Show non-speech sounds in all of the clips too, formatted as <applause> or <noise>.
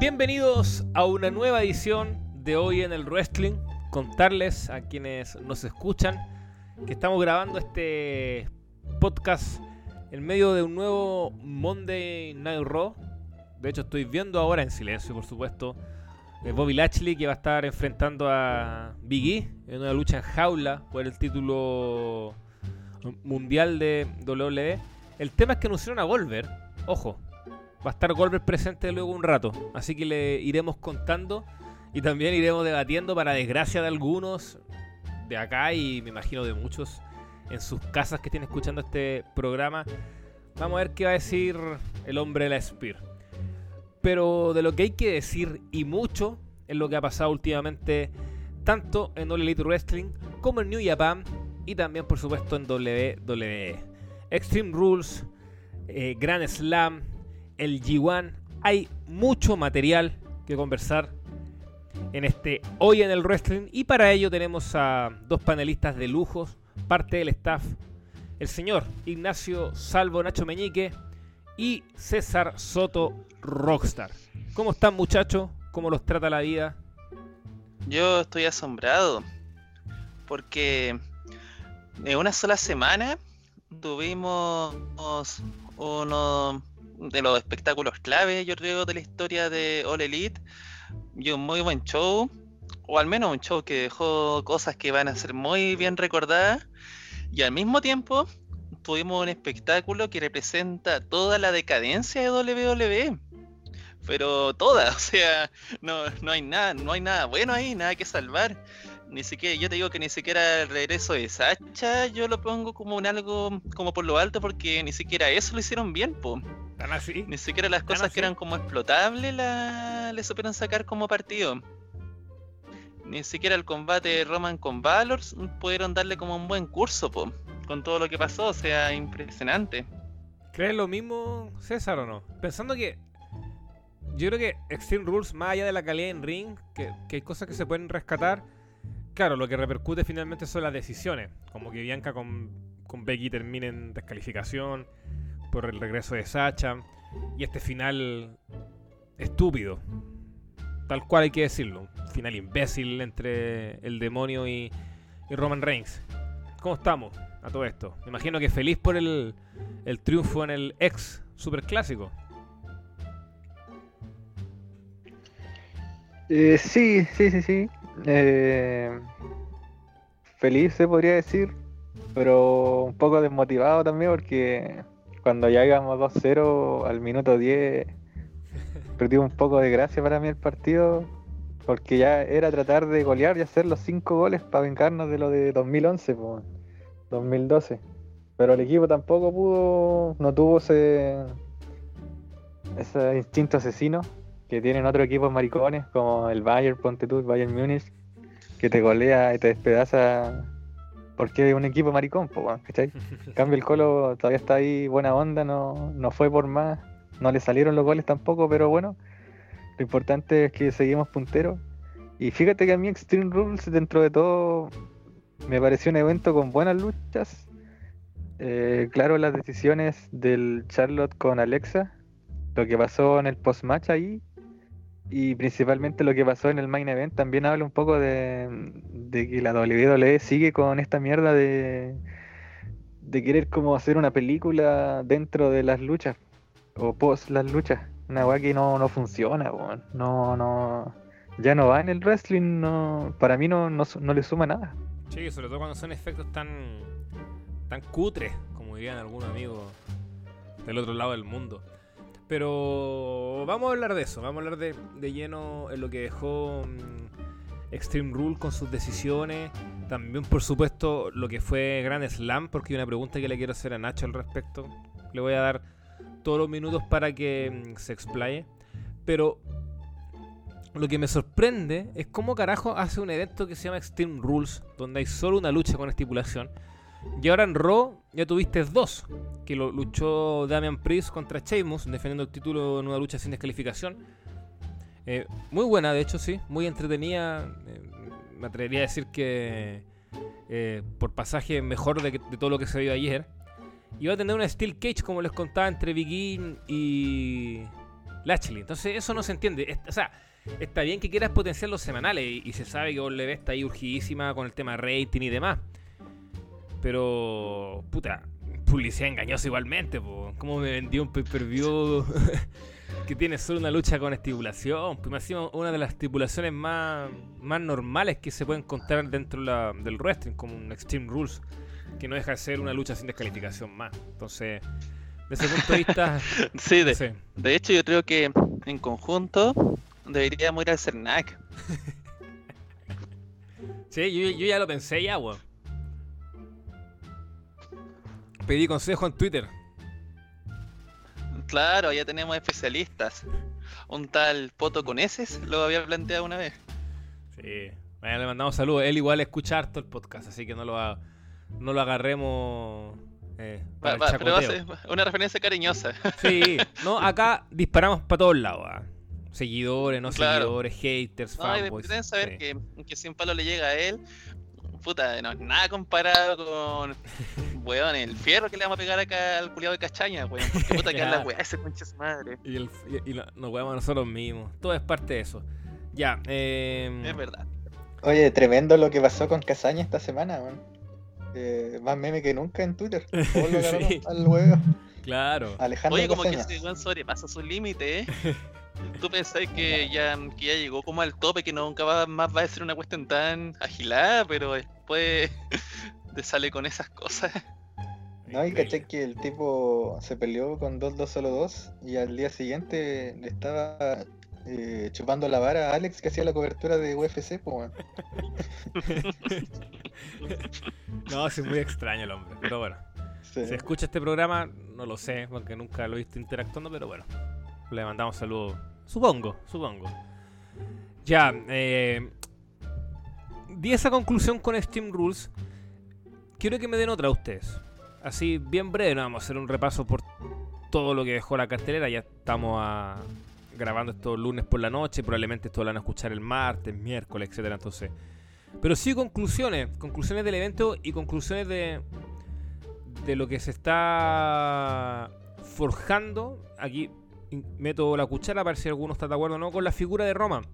Bienvenidos a una nueva edición de Hoy en el Wrestling. Contarles a quienes nos escuchan que estamos grabando este podcast en medio de un nuevo Monday Night Raw. De hecho, estoy viendo ahora en silencio, por supuesto, eh, Bobby Lashley que va a estar enfrentando a Big E en una lucha en jaula por el título mundial de WWE. El tema es que anunciaron a Volver. Ojo, va a estar Goldberg presente luego un rato. Así que le iremos contando y también iremos debatiendo para desgracia de algunos de acá y me imagino de muchos en sus casas que estén escuchando este programa. Vamos a ver qué va a decir el hombre de la Spear. Pero de lo que hay que decir y mucho es lo que ha pasado últimamente tanto en All Wrestling como en New Japan y también por supuesto en WWE. Extreme Rules, eh, Grand Slam, el G1. Hay mucho material que conversar en este Hoy en el Wrestling. Y para ello tenemos a dos panelistas de lujos, parte del staff. El señor Ignacio Salvo Nacho Meñique y César Soto Rockstar. ¿Cómo están muchachos? ¿Cómo los trata la vida? Yo estoy asombrado porque en una sola semana tuvimos uno de los espectáculos clave, yo creo, de la historia de All Elite. Y un muy buen show, o al menos un show que dejó cosas que van a ser muy bien recordadas. Y al mismo tiempo tuvimos un espectáculo que representa toda la decadencia de WWE. Pero toda, <laughs> o sea, no, no hay nada, no hay nada bueno ahí, nada que salvar ni siquiera, yo te digo que ni siquiera el regreso de Sacha yo lo pongo como un algo como por lo alto porque ni siquiera eso lo hicieron bien, po. Así? Ni siquiera las cosas que eran como explotables la, le supieron sacar como partido. Ni siquiera el combate de Roman con Valor pudieron darle como un buen curso, po, con todo lo que pasó, o sea, impresionante. ¿Crees lo mismo, César, o no? Pensando que yo creo que Extreme Rules, más allá de la calidad en ring, que, que hay cosas que se pueden rescatar, claro, lo que repercute finalmente son las decisiones. Como que Bianca con, con Becky terminen descalificación por el regreso de Sacha. Y este final estúpido. Tal cual hay que decirlo. final imbécil entre el demonio y, Roman Reigns. ¿Cómo estamos a todo esto? Me imagino que feliz por el, el triunfo en el ex superclásico. Eh, sí, sí, sí, sí. Eh, feliz se podría decir, pero un poco desmotivado también porque cuando ya íbamos 2-0 al minuto 10 perdió un poco de gracia para mí el partido porque ya era tratar de golear y hacer los 5 goles para vengarnos de lo de 2011, 2012. Pero el equipo tampoco pudo, no tuvo ese, ese instinto asesino que tienen otros equipos maricones como el Bayern, Ponte tú, Bayern Múnich, que te golea y te despedaza porque es un equipo maricón, ¿cachai? En <laughs> cambio el Colo todavía está ahí, buena onda, no, no fue por más, no le salieron los goles tampoco, pero bueno, lo importante es que seguimos punteros. Y fíjate que a mí Extreme Rules, dentro de todo, me pareció un evento con buenas luchas. Eh, claro, las decisiones del Charlotte con Alexa, lo que pasó en el post-match ahí, y principalmente lo que pasó en el main event también habla un poco de, que la WWE sigue con esta mierda de, de querer como hacer una película dentro de las luchas o post las luchas. Una weá que no, no funciona, no, no, ya no va en el wrestling, no, para mí no, no, no le suma nada. Sí, sobre todo cuando son efectos tan, tan cutres, como dirían algunos amigos del otro lado del mundo. Pero vamos a hablar de eso, vamos a hablar de, lleno en lo que dejó mm, Extreme Rule con sus decisiones. También, por supuesto, lo que fue Grand Slam, porque hay una pregunta que le quiero hacer a Nacho al respecto. Le voy a dar todos los minutos para que mm, se explaye. Pero lo que me sorprende es cómo carajo hace un evento que se llama Extreme Rules, donde hay solo una lucha con estipulación y ahora en Raw ya tuviste dos, que lo luchó Damian Priest contra Sheamus, defendiendo el título en una lucha sin descalificación. Eh, muy buena, de hecho, sí, muy entretenida. Eh, me atrevería a decir que eh, por pasaje mejor de, todo lo que se vio ayer. Y va a tener una Steel Cage, como les contaba, entre Big y, Lashley. Entonces eso no se entiende. O sea, está bien que quieras potenciar los semanales y, se sabe que WWE está ahí urgidísima con el tema rating y demás. Pero, puta, publicidad engañosa igualmente, po. ¿Cómo me vendió un pay-per-view <laughs> que tiene solo una lucha con estipulación? Pues me ha sido una de las estipulaciones más, más normales que se pueden encontrar dentro la- del wrestling, como un Extreme Rules, que no deja de ser una lucha sin descalificación más. Entonces, desde ese punto de vista, <laughs> Sí, de, de hecho yo creo que en conjunto deberíamos ir al CERNAC. <laughs> Sí, yo, yo ya lo pensé ya, weón. Pedí consejo en Twitter. Claro, ya tenemos especialistas. Un tal Poto con S lo había planteado una vez. Sí. Bueno, le mandamos saludos. Él igual escucha harto el podcast, así que no lo, ha- no lo agarremos eh, para Va- el pero va a ser una referencia cariñosa. Sí, <laughs> no, acá disparamos para todos lados. ah. Seguidores, no Claro. seguidores, haters, No, fanboys. deben saber sí. que, que sin palo le llega a él. Puta, no es nada comparado con weón, el fierro que le vamos a pegar acá al culiado de cachaña, weón. Porque puta <laughs> que es la weá ese concha su madre. Y, el- y- y lo- nos huevamos nosotros mismos. Todo es parte de eso. Ya, eh, Es verdad. Oye, tremendo lo que pasó con Casaña esta semana, man. Eh, más meme que nunca en Twitter. <laughs> Todos lo Sí. al huevo. claro. Alejandro Oye, como que ese weón sobrepasa su límite, ¿eh? <laughs> Tú pensás que ya, que ya llegó como al tope, que nunca va, más va a ser una cuestión tan agilada, pero después <laughs> te sale con esas cosas. No, y caché que el tipo se peleó con 2-2 solo 2 y al día siguiente le estaba eh, chupando la vara a Alex que hacía la cobertura de UFC, pues. <laughs> No, sí, es muy extraño el hombre. Pero bueno. Sí. Si escucha este programa, no lo sé, porque nunca lo he visto interactuando, pero bueno. Le mandamos saludos. Supongo, supongo. Ya, eh, di esa conclusión con Steam Rules. Quiero que me den otra a ustedes. Así, bien breve, no vamos a hacer un repaso por todo lo que dejó la cartelera. Ya estamos grabando esto lunes por la noche. Probablemente esto lo van a escuchar el martes, miércoles, etcétera. Entonces, pero sí conclusiones, conclusiones del evento y conclusiones de, de lo que se está forjando. Aquí meto la cuchara para ver si alguno está de acuerdo o no con la figura de Roman.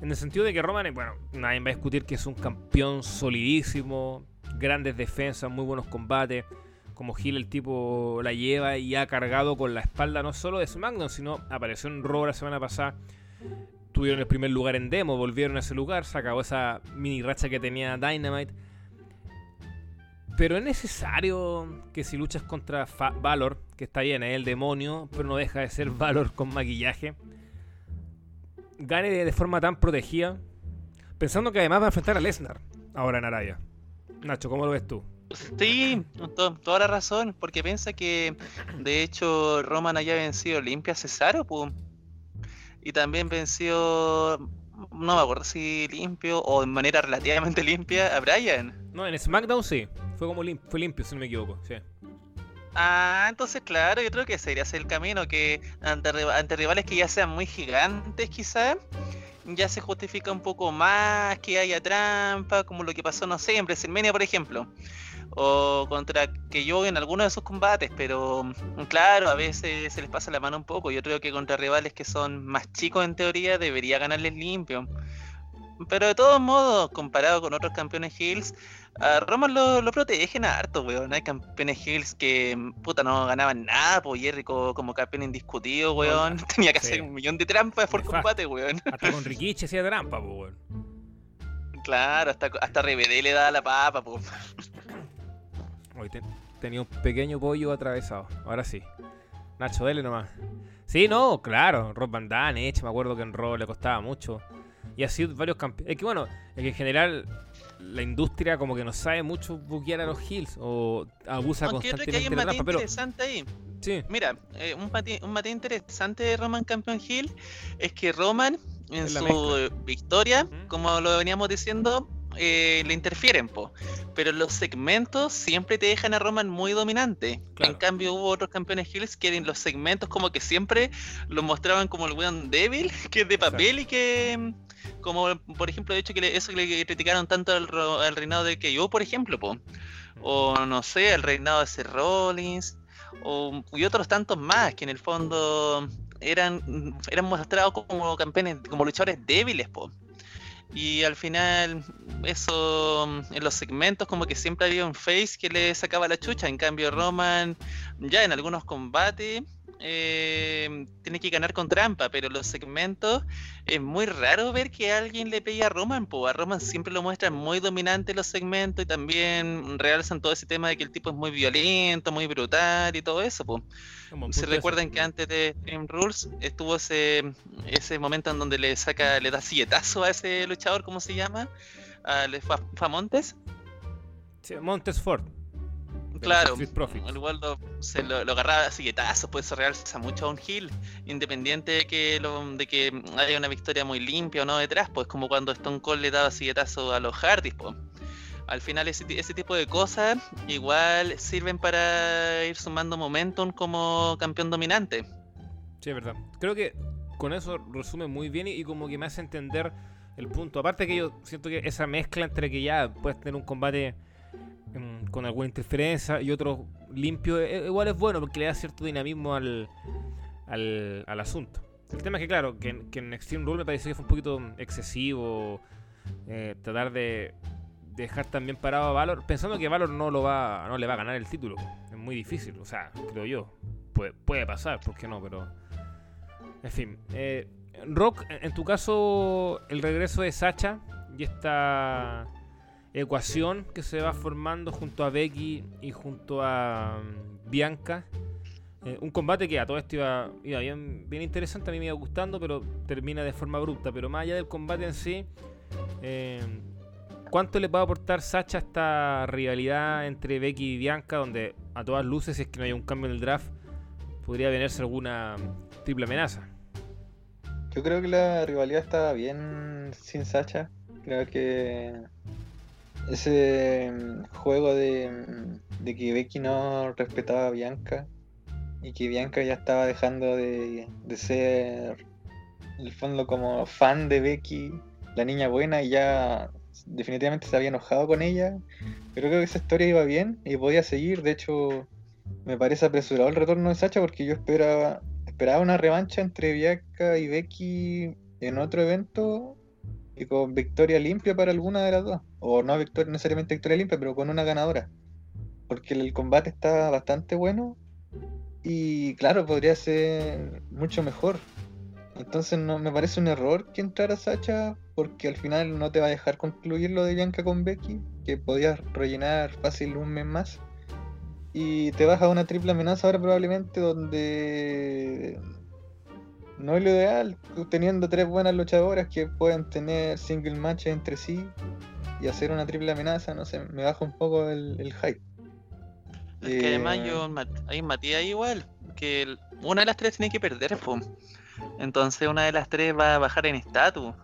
En el sentido de que Roman, bueno, nadie va a discutir que es un campeón solidísimo, grandes defensas, muy buenos combates. Como Gil el tipo la lleva y ha cargado con la espalda no solo de SmackDown, sino apareció en Raw la semana pasada. Tuvieron el primer lugar en demo, volvieron a ese lugar, se acabó esa mini racha que tenía Dynamite. Pero es necesario que si luchas contra Fa- Valor, que está bien, es el demonio, pero no deja de ser <laughs> Valor con maquillaje, gane de, de forma tan protegida, pensando que además va a enfrentar a Lesnar ahora en Arabia. Nacho, ¿cómo lo ves tú? Sí, to- toda la razón, porque piensa que de hecho Roman haya vencido limpia a Cesaro, pum. Y también venció, no me acuerdo si limpio o de manera relativamente limpia a Bryan. No, en SmackDown sí, fue como lim- fue limpio, si no me equivoco. Sí. Ah, entonces claro, yo creo que ese debería ser el camino, que ante, ante rivales que ya sean muy gigantes quizás, ya se justifica un poco más que haya trampa, como lo que pasó, no sé, en WrestleMania por ejemplo, o contra que yo en alguno de sus combates, pero claro, a veces se les pasa la mano un poco, yo creo que contra rivales que son más chicos en teoría debería ganarles limpio. Pero de todos modos, comparado con otros campeones Hills, a Roman lo, lo protegen harto, weón. Hay campeones Hills que, mm, puta, no ganaban nada, pues Jericho como campeón indiscutido, weón. <laughs> Tenía que Sí. hacer un millón de trampas por combate, weón. Hasta con <laughs> Rikichi hacía trampa, pues, weón. Claro, hasta, hasta RBD le da la papa, pues. Hoy te- tenía un pequeño pollo atravesado. Ahora sí. Nacho, dele nomás. Sí, no, claro. Rob Van Damme, hecho, me acuerdo que en Raw le costaba mucho. Y así varios campeones. Es que bueno, es que en general la industria como que no sabe mucho buquear a los heels o abusa que hay constantemente un de la. Pero interesante ahí. sí, Mira, eh, un, matiz, un matiz interesante de Roman Campeón Hill es que Roman, en Es su victoria, como lo veníamos diciendo, eh, le interfieren, po. pero los segmentos siempre te dejan a Roman muy dominante. Claro. En cambio, hubo otros campeones Hills que en los segmentos, como que siempre los mostraban como el weón débil, <laughs> que es de papel y que. Como por ejemplo, de hecho, que eso que le criticaron tanto al, al reinado de KO, por ejemplo, po o no sé, el reinado de Seth Rollins, o, y otros tantos más que en el fondo eran, eran mostrados como campeones, como luchadores débiles, po. Y al final, eso en los segmentos, como que siempre había un face que le sacaba la chucha. En cambio, Roman, ya en algunos combates, eh, tiene que ganar con trampa, pero los segmentos es muy raro ver que alguien le pegue a Roman, pues a Roman siempre lo muestran muy dominante los segmentos y también realzan todo ese tema de que el tipo es muy violento, muy brutal y todo eso, pues. Se recuerdan que antes de Game Rules estuvo ese, ese momento en donde le saca, le da silletazo a ese luchador, ¿cómo se llama? A Famontes. Sí, Montes Ford. Claro, igual se lo, agarraba a siguetazos, se realza mucho a un hill, independiente de que, de que haya una victoria muy limpia o no detrás, pues como cuando Stone Cold le daba siguetazo a los Hardys, pues. Al final ese, ese tipo de cosas igual sirven para ir sumando momentum como campeón dominante. Sí, es verdad. Creo que con eso resume muy bien y, y como que me hace entender el punto. Aparte que yo siento que esa mezcla entre que ya puedes tener un combate con alguna interferencia y otro limpio, e, igual es bueno porque le da cierto dinamismo al, al, asunto. El tema es que, claro, que, en Extreme Rule me pareció que fue un poquito excesivo eh, tratar de dejar también parado a Valor, pensando que Valor no, lo va, no le va a ganar el título. Es muy difícil, o sea, creo yo. Puede, puede pasar, ¿por qué no? Pero. En fin. Eh, Rock, en tu caso, el regreso de Sacha y esta ecuación que se va formando junto a Becky y junto a mm, Bianca. Eh, un combate que a todo esto iba, bien, interesante, a mí me iba gustando, pero termina de forma abrupta. Pero más allá del combate en sí, eh, ¿cuánto le va a aportar Sacha esta rivalidad entre Becky y Bianca? Donde a todas luces, si es que no hay un cambio en el draft, podría venirse alguna triple amenaza. Yo creo que la rivalidad está bien sin Sacha. Creo que ese mm, juego mm, de, que Becky no respetaba a Bianca y que Bianca ya estaba dejando de, ser, en el fondo, como fan de Becky, la niña buena, y ya definitivamente se había enojado con ella. Pero creo que esa historia iba bien y podía seguir. De hecho, me parece apresurado el retorno de Sacha porque yo esperaba, esperaba una revancha entre Bianca y Becky en otro evento y con victoria limpia para alguna de las dos. O no victoria, necesariamente victoria limpia, pero con una ganadora. Porque el combate está bastante bueno. Y claro, podría ser mucho mejor. Entonces no me parece un error que entrara Sacha, porque al final no te va a dejar concluir lo de Bianca con Becky, que podías rellenar fácil un mes más. Y te vas a una triple amenaza ahora probablemente donde no es lo ideal, teniendo tres buenas luchadoras que pueden tener single matches entre sí y hacer una triple amenaza, no sé, me baja un poco el, hype. Es que además eh, yo hay Matías igual, que una de las tres tiene que perder, pum. entonces una de las tres va a bajar en estatus.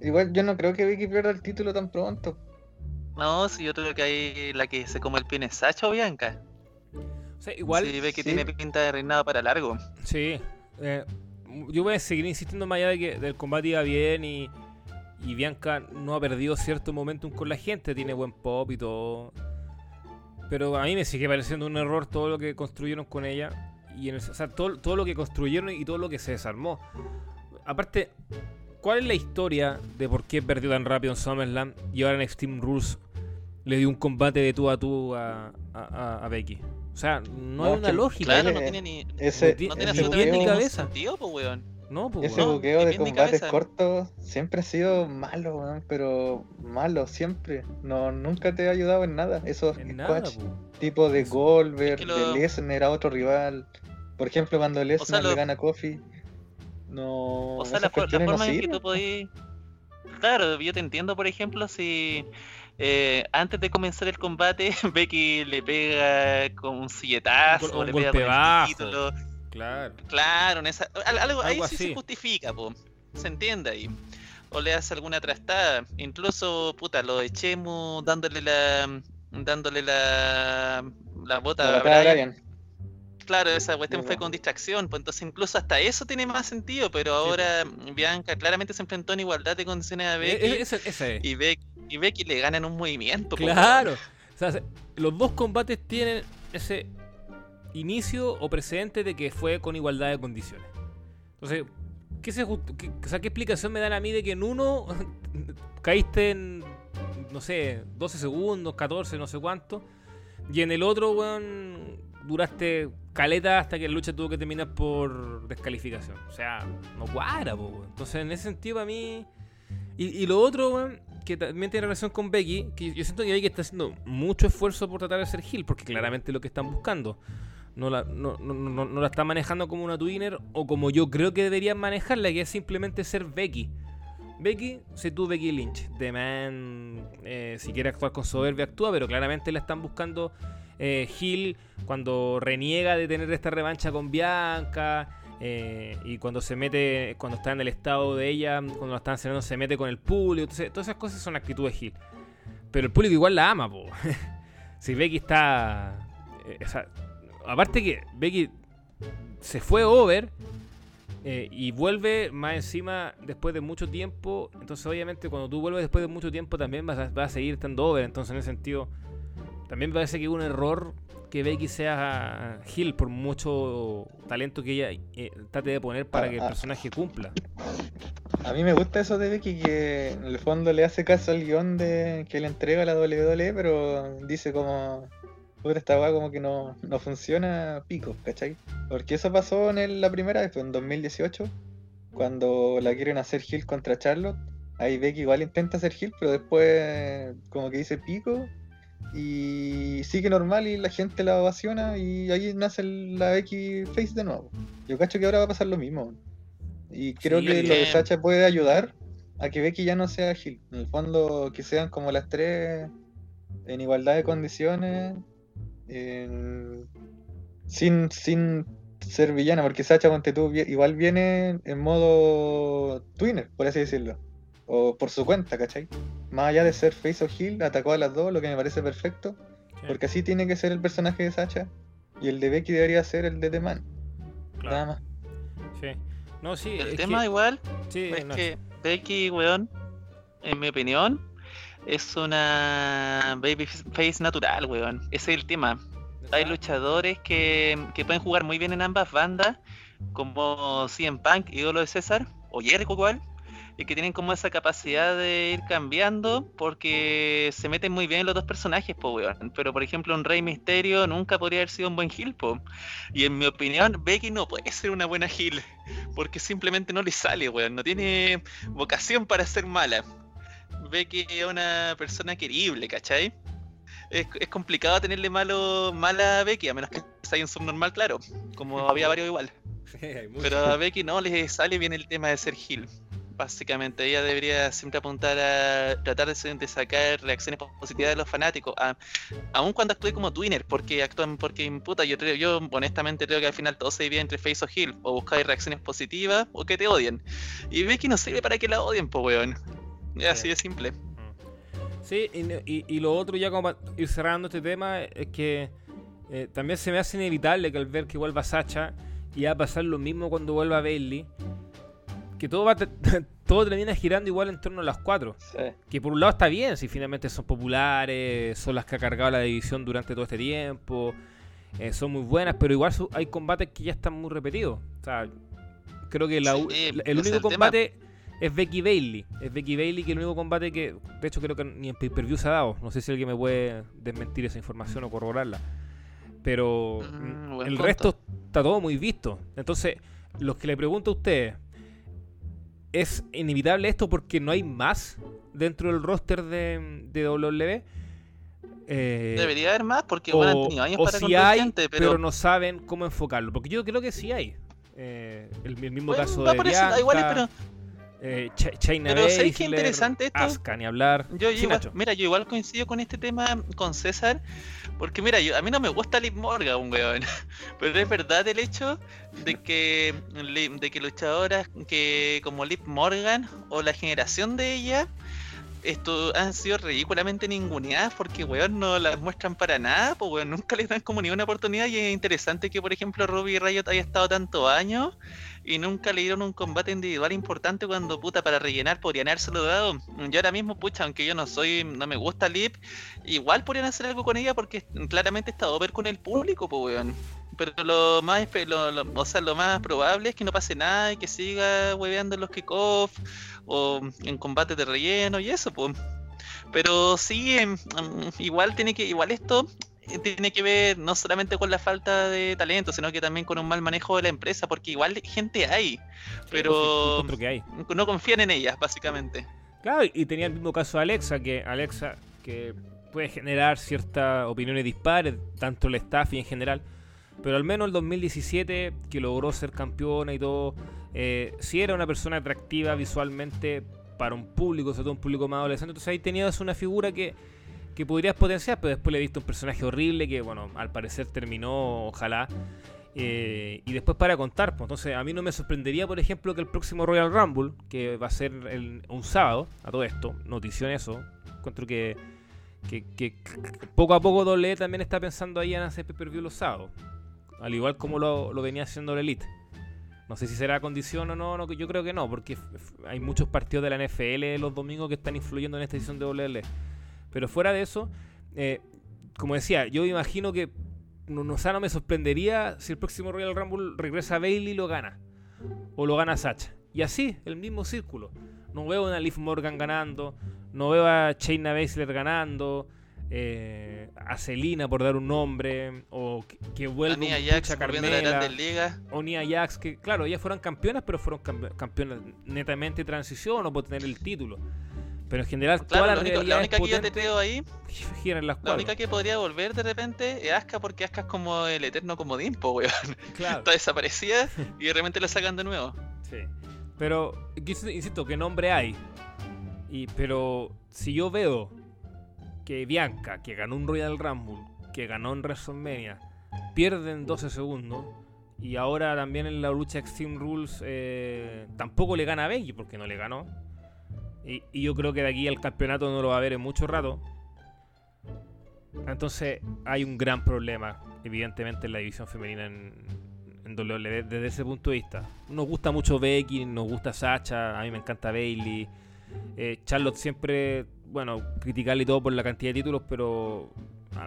Igual yo no creo que Vicky pierda el título tan pronto. No, si yo creo que hay la que se come el pin es Sacha o Bianca. O sea, igual. Sí, ve que tiene pinta de reinado para largo. Sí, eh, yo voy a seguir insistiendo más allá de que el combate iba bien y, Bianca no ha perdido cierto momentum con la gente, tiene buen pop y todo. Pero a mí me sigue pareciendo un error todo lo que construyeron con ella. Y en o sea, todo, todo lo que construyeron y todo lo que se desarmó. Aparte, ¿cuál es la historia de por qué perdió tan rápido en SummerSlam y ahora en Extreme Rules le dio un combate de tú a tú a, a Becky? O sea, no, hay una lógica. Claro, no tiene ni. Ese, no tiene absolutamente ni cabeza. Sentido, pues, weón. No, pues, Ese buqueo de combates cortos siempre ha sido malo, weón, pero malo, siempre. No, nunca te ha ayudado en nada. Esos en squash, tipo de Goldberg, de Lesnar a otro rival. Por ejemplo, cuando Lesnar le gana a Kofi. No. O sea, la, forma en que tú podías. Claro, yo te entiendo, por ejemplo, si eh, antes de comenzar el combate, <laughs> Becky le pega con un silletazo, un, le pega con el título. Claro. Claro, en esa, algo, ahí sí se justifica, po. se entiende ahí. O le hace alguna trastada. Incluso, puta, lo de Chemu dándole la. dándole la. la bota a Brian. Claro, esa cuestión fue con distracción, pues entonces incluso hasta eso tiene más sentido, pero ahora Bianca claramente se enfrentó en igualdad de condiciones a e, e, Becky. Y Becky y Becky le ganan un movimiento. Claro. O sea, los dos combates tienen ese inicio o precedente de que fue con igualdad de condiciones. Entonces, ¿qué, se qué, o sea, ¿qué explicación me dan a mí de que en uno <laughs> caíste en, no sé, 12 segundos, 14, no sé cuánto, y en el otro, weón, duraste caleta hasta que la lucha tuvo que terminar por descalificación? O sea, no cuadra, weón. Entonces, en ese sentido, a mí... Y, y lo otro, weón, que también tiene relación con Becky, que yo siento que Becky está haciendo mucho esfuerzo por tratar de ser Hill, porque claramente lo que están buscando. No la, no, no, no, no la están manejando como una twinner o como yo creo que deberían manejarla, que es simplemente ser Becky. Becky, sé tú Becky Lynch. The Man, eh, si quiere actuar con soberbia, actúa, pero claramente la están buscando eh, Hill cuando reniega de tener esta revancha con Bianca. Eh, y cuando se mete, cuando está en el estado de ella, cuando la están enseñando, se mete con el público. Todas esas cosas son actitudes Hill. Pero el público igual la ama, po. <laughs> si Becky está. eh, o sea, aparte que Becky se fue over eh, y vuelve más encima después de mucho tiempo. Entonces, obviamente, cuando tú vuelves después de mucho tiempo, también vas a, seguir estando over. Entonces, en ese sentido, también me parece que es un error que Becky sea Hill por mucho talento que ella eh, trate de poner para que el Ah, ah. personaje cumpla. A mí me gusta eso de Becky que en el fondo le hace caso al guion de que le entrega la WWE, pero dice como puta esta weá como que no, no funciona pico, ¿cachai? Porque eso pasó en el- la primera vez, pues, en 2018, cuando la quieren hacer Hill contra Charlotte. Ahí Becky igual intenta hacer Hill, pero después como que dice pico y sigue normal y la gente la ovaciona y ahí nace la Becky Face de nuevo. Yo cacho que ahora va a pasar lo mismo. Y creo Sí, que lo de Sacha puede ayudar a que Becky ya no sea ágil. En el fondo, que sean como las tres en igualdad de condiciones, en- sin, sin ser villana, porque Sacha ponte tú, vi- igual viene en modo twinner, por así decirlo. O por su cuenta, ¿cachai? Más allá de ser face o heel, atacó a las dos, lo que me parece perfecto. Sí, Porque así tiene que ser el personaje de Sacha. Y el de Becky debería ser el de The Man. claro, Nada más. sí. No, sí, El es tema que- igual sí, es no, que Becky, weón, en mi opinión, es una baby face natural, weón. Ese es el tema. Hay luchadores que, que pueden jugar muy bien en ambas bandas, como CM Punk, ídolo de César, o Jericho igual, y que tienen como esa capacidad de ir cambiando porque se meten muy bien en los dos personajes, po, weón. Pero por ejemplo, un Rey Misterio nunca podría haber sido un buen heel, po. Y en mi opinión, Becky no puede ser una buena heel, porque simplemente no le sale, weón. No tiene vocación para ser mala. Becky es una persona querible, ¿cachai? Es, es complicado tenerle malo, mala a Becky, a menos que sea un subnormal, claro. Como había varios igual. <laughs> Sí. Pero a Becky no le sale bien el tema de ser heel. Básicamente, ella debería siempre apuntar a tratar de, sacar reacciones positivas de los fanáticos, a- aun cuando actúe como twinner, porque actúan, porque puta, yo creo, yo honestamente creo que al final todo se divide entre face o heel, o buscar reacciones positivas o que te odien. Y Becky no sirve para que la odien, pues weón. Es así de simple. Sí, y, no- y- y lo otro ya como para ir cerrando este tema es que eh, también se me hace inevitable que al ver que vuelva Sacha y va a pasar lo mismo cuando vuelva Bailey, que todo va <laughs> todo termina girando igual en torno a las cuatro. Sí. Que por un lado está bien, si finalmente son populares, son las que ha cargado la división durante todo este tiempo, eh, son muy buenas, pero igual hay combates que ya están muy repetidos. O sea, creo que la u- Sí, la- ese el único el tema. combate es Becky Bailey. Es Becky Bailey que el único combate que, de hecho, creo que ni en pay-per-view se ha dado. No sé si alguien me puede desmentir esa información o corroborarla. Pero Mm, el punto. resto está todo muy visto. Entonces, los que le pregunto a ustedes, ¿es inevitable esto porque no hay más dentro del roster de, de WWE? Eh, Debería haber más, porque o, bueno, han tenido años o para si hay, gente, pero... pero, no saben cómo enfocarlo. Porque yo creo que sí hay. Eh, el, el mismo Bueno, caso de igual, pero eh, Ch- Pero ¿sabes qué interesante esto? Ni hablar. Yo, igual- mira, yo igual coincido con este tema con César, porque mira, yo, a mí no me gusta Liv Morgan, weón, <laughs> pero es verdad el hecho de que, de que luchadoras que como Liv Morgan o la generación de ella, esto han sido ridículamente ninguneadas porque weón no las muestran para nada, pues weón nunca les dan como ni una oportunidad y es interesante que por ejemplo Ruby Riot haya estado tantos años y nunca le dieron un combate individual importante cuando puta para rellenar podrían habérselo dado. Yo ahora mismo, pucha, aunque yo no soy, no me gusta Lip, igual podrían hacer algo con ella porque claramente está over con el público, pues weón. Pero lo más, lo, lo- o sea, lo más probable es que no pase nada y que siga hueveando en los kickoffs o en combates de relleno y eso, pues. Pero sí, em, em, igual tiene que, igual esto eh, tiene que ver no solamente con la falta de talento, sino que también con un mal manejo de la empresa, porque igual gente hay, pero Pues, encuentro que hay. no confían en ellas, básicamente. Claro, y tenía el mismo caso de Alexa, que Alexa que puede generar ciertas opiniones dispares, tanto el staff y en general. Pero al menos el 2017, que logró ser campeona y todo, eh, sí era una persona atractiva visualmente para un público, sobre todo un público más adolescente. Entonces ahí tenías una figura que, que podrías potenciar, pero después le visto un personaje horrible que, bueno, al parecer terminó, ojalá. eh, y después para contar, pues, entonces a mí no me sorprendería, por ejemplo, que el próximo Royal Rumble, que va a ser un sábado, a todo esto, notición eso, encuentro que, que, que- poco a poco WWE también está pensando ahí en hacer pay-per-view los sábados, al igual como lo, venía haciendo la Elite. No sé si será condición o no, no, yo creo que no, porque hay muchos partidos de la NFL los domingos que están influyendo en esta edición de WWE. Pero fuera de eso, eh, como decía, yo imagino que no, no, no me sorprendería si el próximo Royal Rumble regresa a Bailey y lo gana. O lo gana Sacha. Y así, el mismo círculo. No veo a Liv Morgan ganando. No veo a Shayna Baszler ganando. Eh, a Selina por dar un nombre. O que, que vuelva a Carmela. ligas. O Nia Jax, que claro, ellas fueron campeonas, pero fueron campe- campeonas netamente de transición o por tener el título. Pero en general, Claro, todas la las única, la rivalidades única que yo te veo ahí, giran en las la única que podría volver de repente es Asuka porque Asuka es como el eterno comodín, po, weón. <laughs> Claro. Está desaparecida y de repente la sacan de nuevo. Sí. Pero, insisto- insisto, ¿qué nombre hay? Y, pero si yo veo que Bianca, que ganó un Royal Rumble, que ganó en WrestleMania, pierde en 12 segundos, y ahora también en la lucha Extreme Rules eh, tampoco le gana a Becky porque no le ganó. Y, yo creo que de aquí al campeonato no lo va a ver en mucho rato. Entonces hay un gran problema, evidentemente, en la división femenina en, en WWE desde ese punto de vista. Nos gusta mucho Becky, nos gusta Sacha, a mí me encanta Bailey. Eh, Charlotte siempre, bueno, criticarle y todo por la cantidad de títulos, pero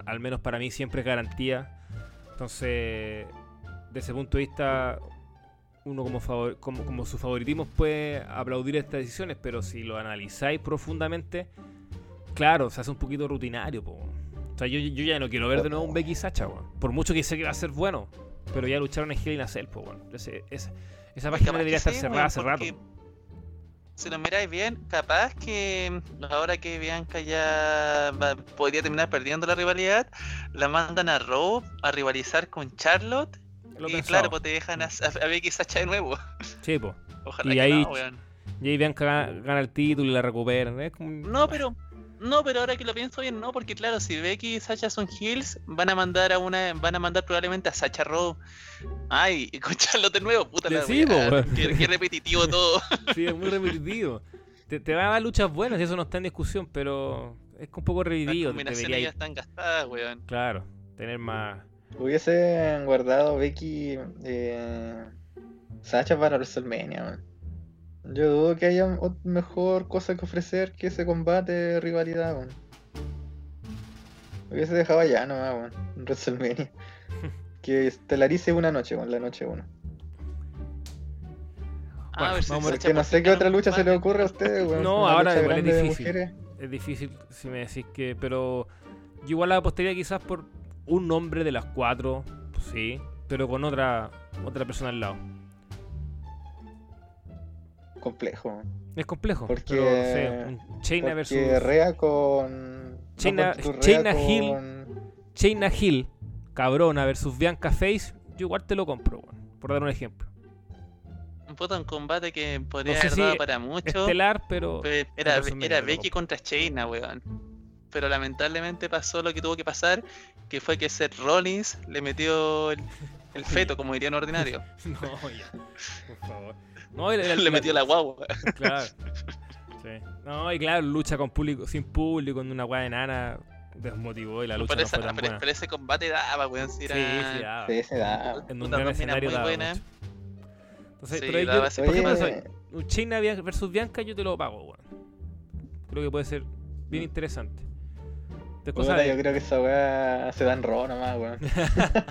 al menos para mí siempre es garantía. Entonces, desde ese punto de vista, uno como, favor- como, como su favoritismo puede aplaudir estas decisiones, pero si lo analizáis profundamente, claro, se hace un poquito rutinario. po. O sea, yo, yo ya no quiero ver de nuevo un Becky Sacha, weón. por mucho que sé que va a ser bueno, pero ya lucharon en Hell in a Cell, po. Ese- ese- esa página debería estar cerrada hace rato. Si lo miráis bien, capaz que ahora que Bianca ya va- podría terminar perdiendo la rivalidad, la mandan a Raw a rivalizar con Charlotte. Lo y claro, pues te dejan a, a Becky Sacha de nuevo. Sí, po. <laughs> Ojalá Y que ahí- no, weón. Y ahí Bianca gana, gana el título y la como un- No, pero no, pero ahora que lo pienso bien, no, porque claro, si Becky y Sacha son heels, van a mandar a una, van a mandar probablemente a Sacha Raw. Ay, <laughs> Charlotte de nuevo, puta la weón. qué, qué repetitivo <laughs> todo. Sí, es muy repetitivo. Te, te va a dar luchas buenas y eso no está en discusión, pero es un poco Las repetitivo. combinaciones ya están gastadas, weón. claro, tener más. Hubiesen guardado Becky eh, Sacha para WrestleMania, man. Yo dudo que haya mejor cosa que ofrecer que ese combate de rivalidad, man. Hubiese dejado allá nomás, weón, en WrestleMania. <laughs> que estelarice una noche, con la noche uno. Ah, Bueno, a ver si vamos a ver. No sé qué otra lucha se le ocurre a ustedes, weón. No, Una ahora igual es difícil. Es difícil si me decís que. Pero yo igual la apostaría quizás por un nombre de las cuatro, pues sí, pero con otra otra persona al lado. Complejo. Es complejo. Porque- pero, no sé, un Shayna Porque versus. Rea con. Ponte tú, Rea Hill. con- Hill, cabrona, versus Bianca Face, yo igual te lo compro, weón, por dar un ejemplo. Un puto un combate que podría No sé haber si dado para mucho. Estelar, pero. Pe- Era, era Becky contra Shayna, weón. Pero lamentablemente pasó lo que tuvo que pasar, que fue que Seth Rollins le metió el, el feto, <laughs> como dirían ordinario. <laughs> No, ya, por favor. No, y <laughs> la- le metió la guagua. Claro. <laughs> Sí. No, y claro, lucha con público, sin público, en una weá enana, desmotivó y la lucha pero, no esa- fue tan pero- buena. pero ese combate daba, weón. Si Sí, era... sí, daba. Sí, se da. En un gran escenario muy daba mucho. Entonces, Sí, pero daba yo, ese por ejemplo, un China versus Bianca yo te lo pago, weón. Creo que puede ser bien interesante. Después puta, yo creo que esa weá se da en Raw nomás, weón. <laughs>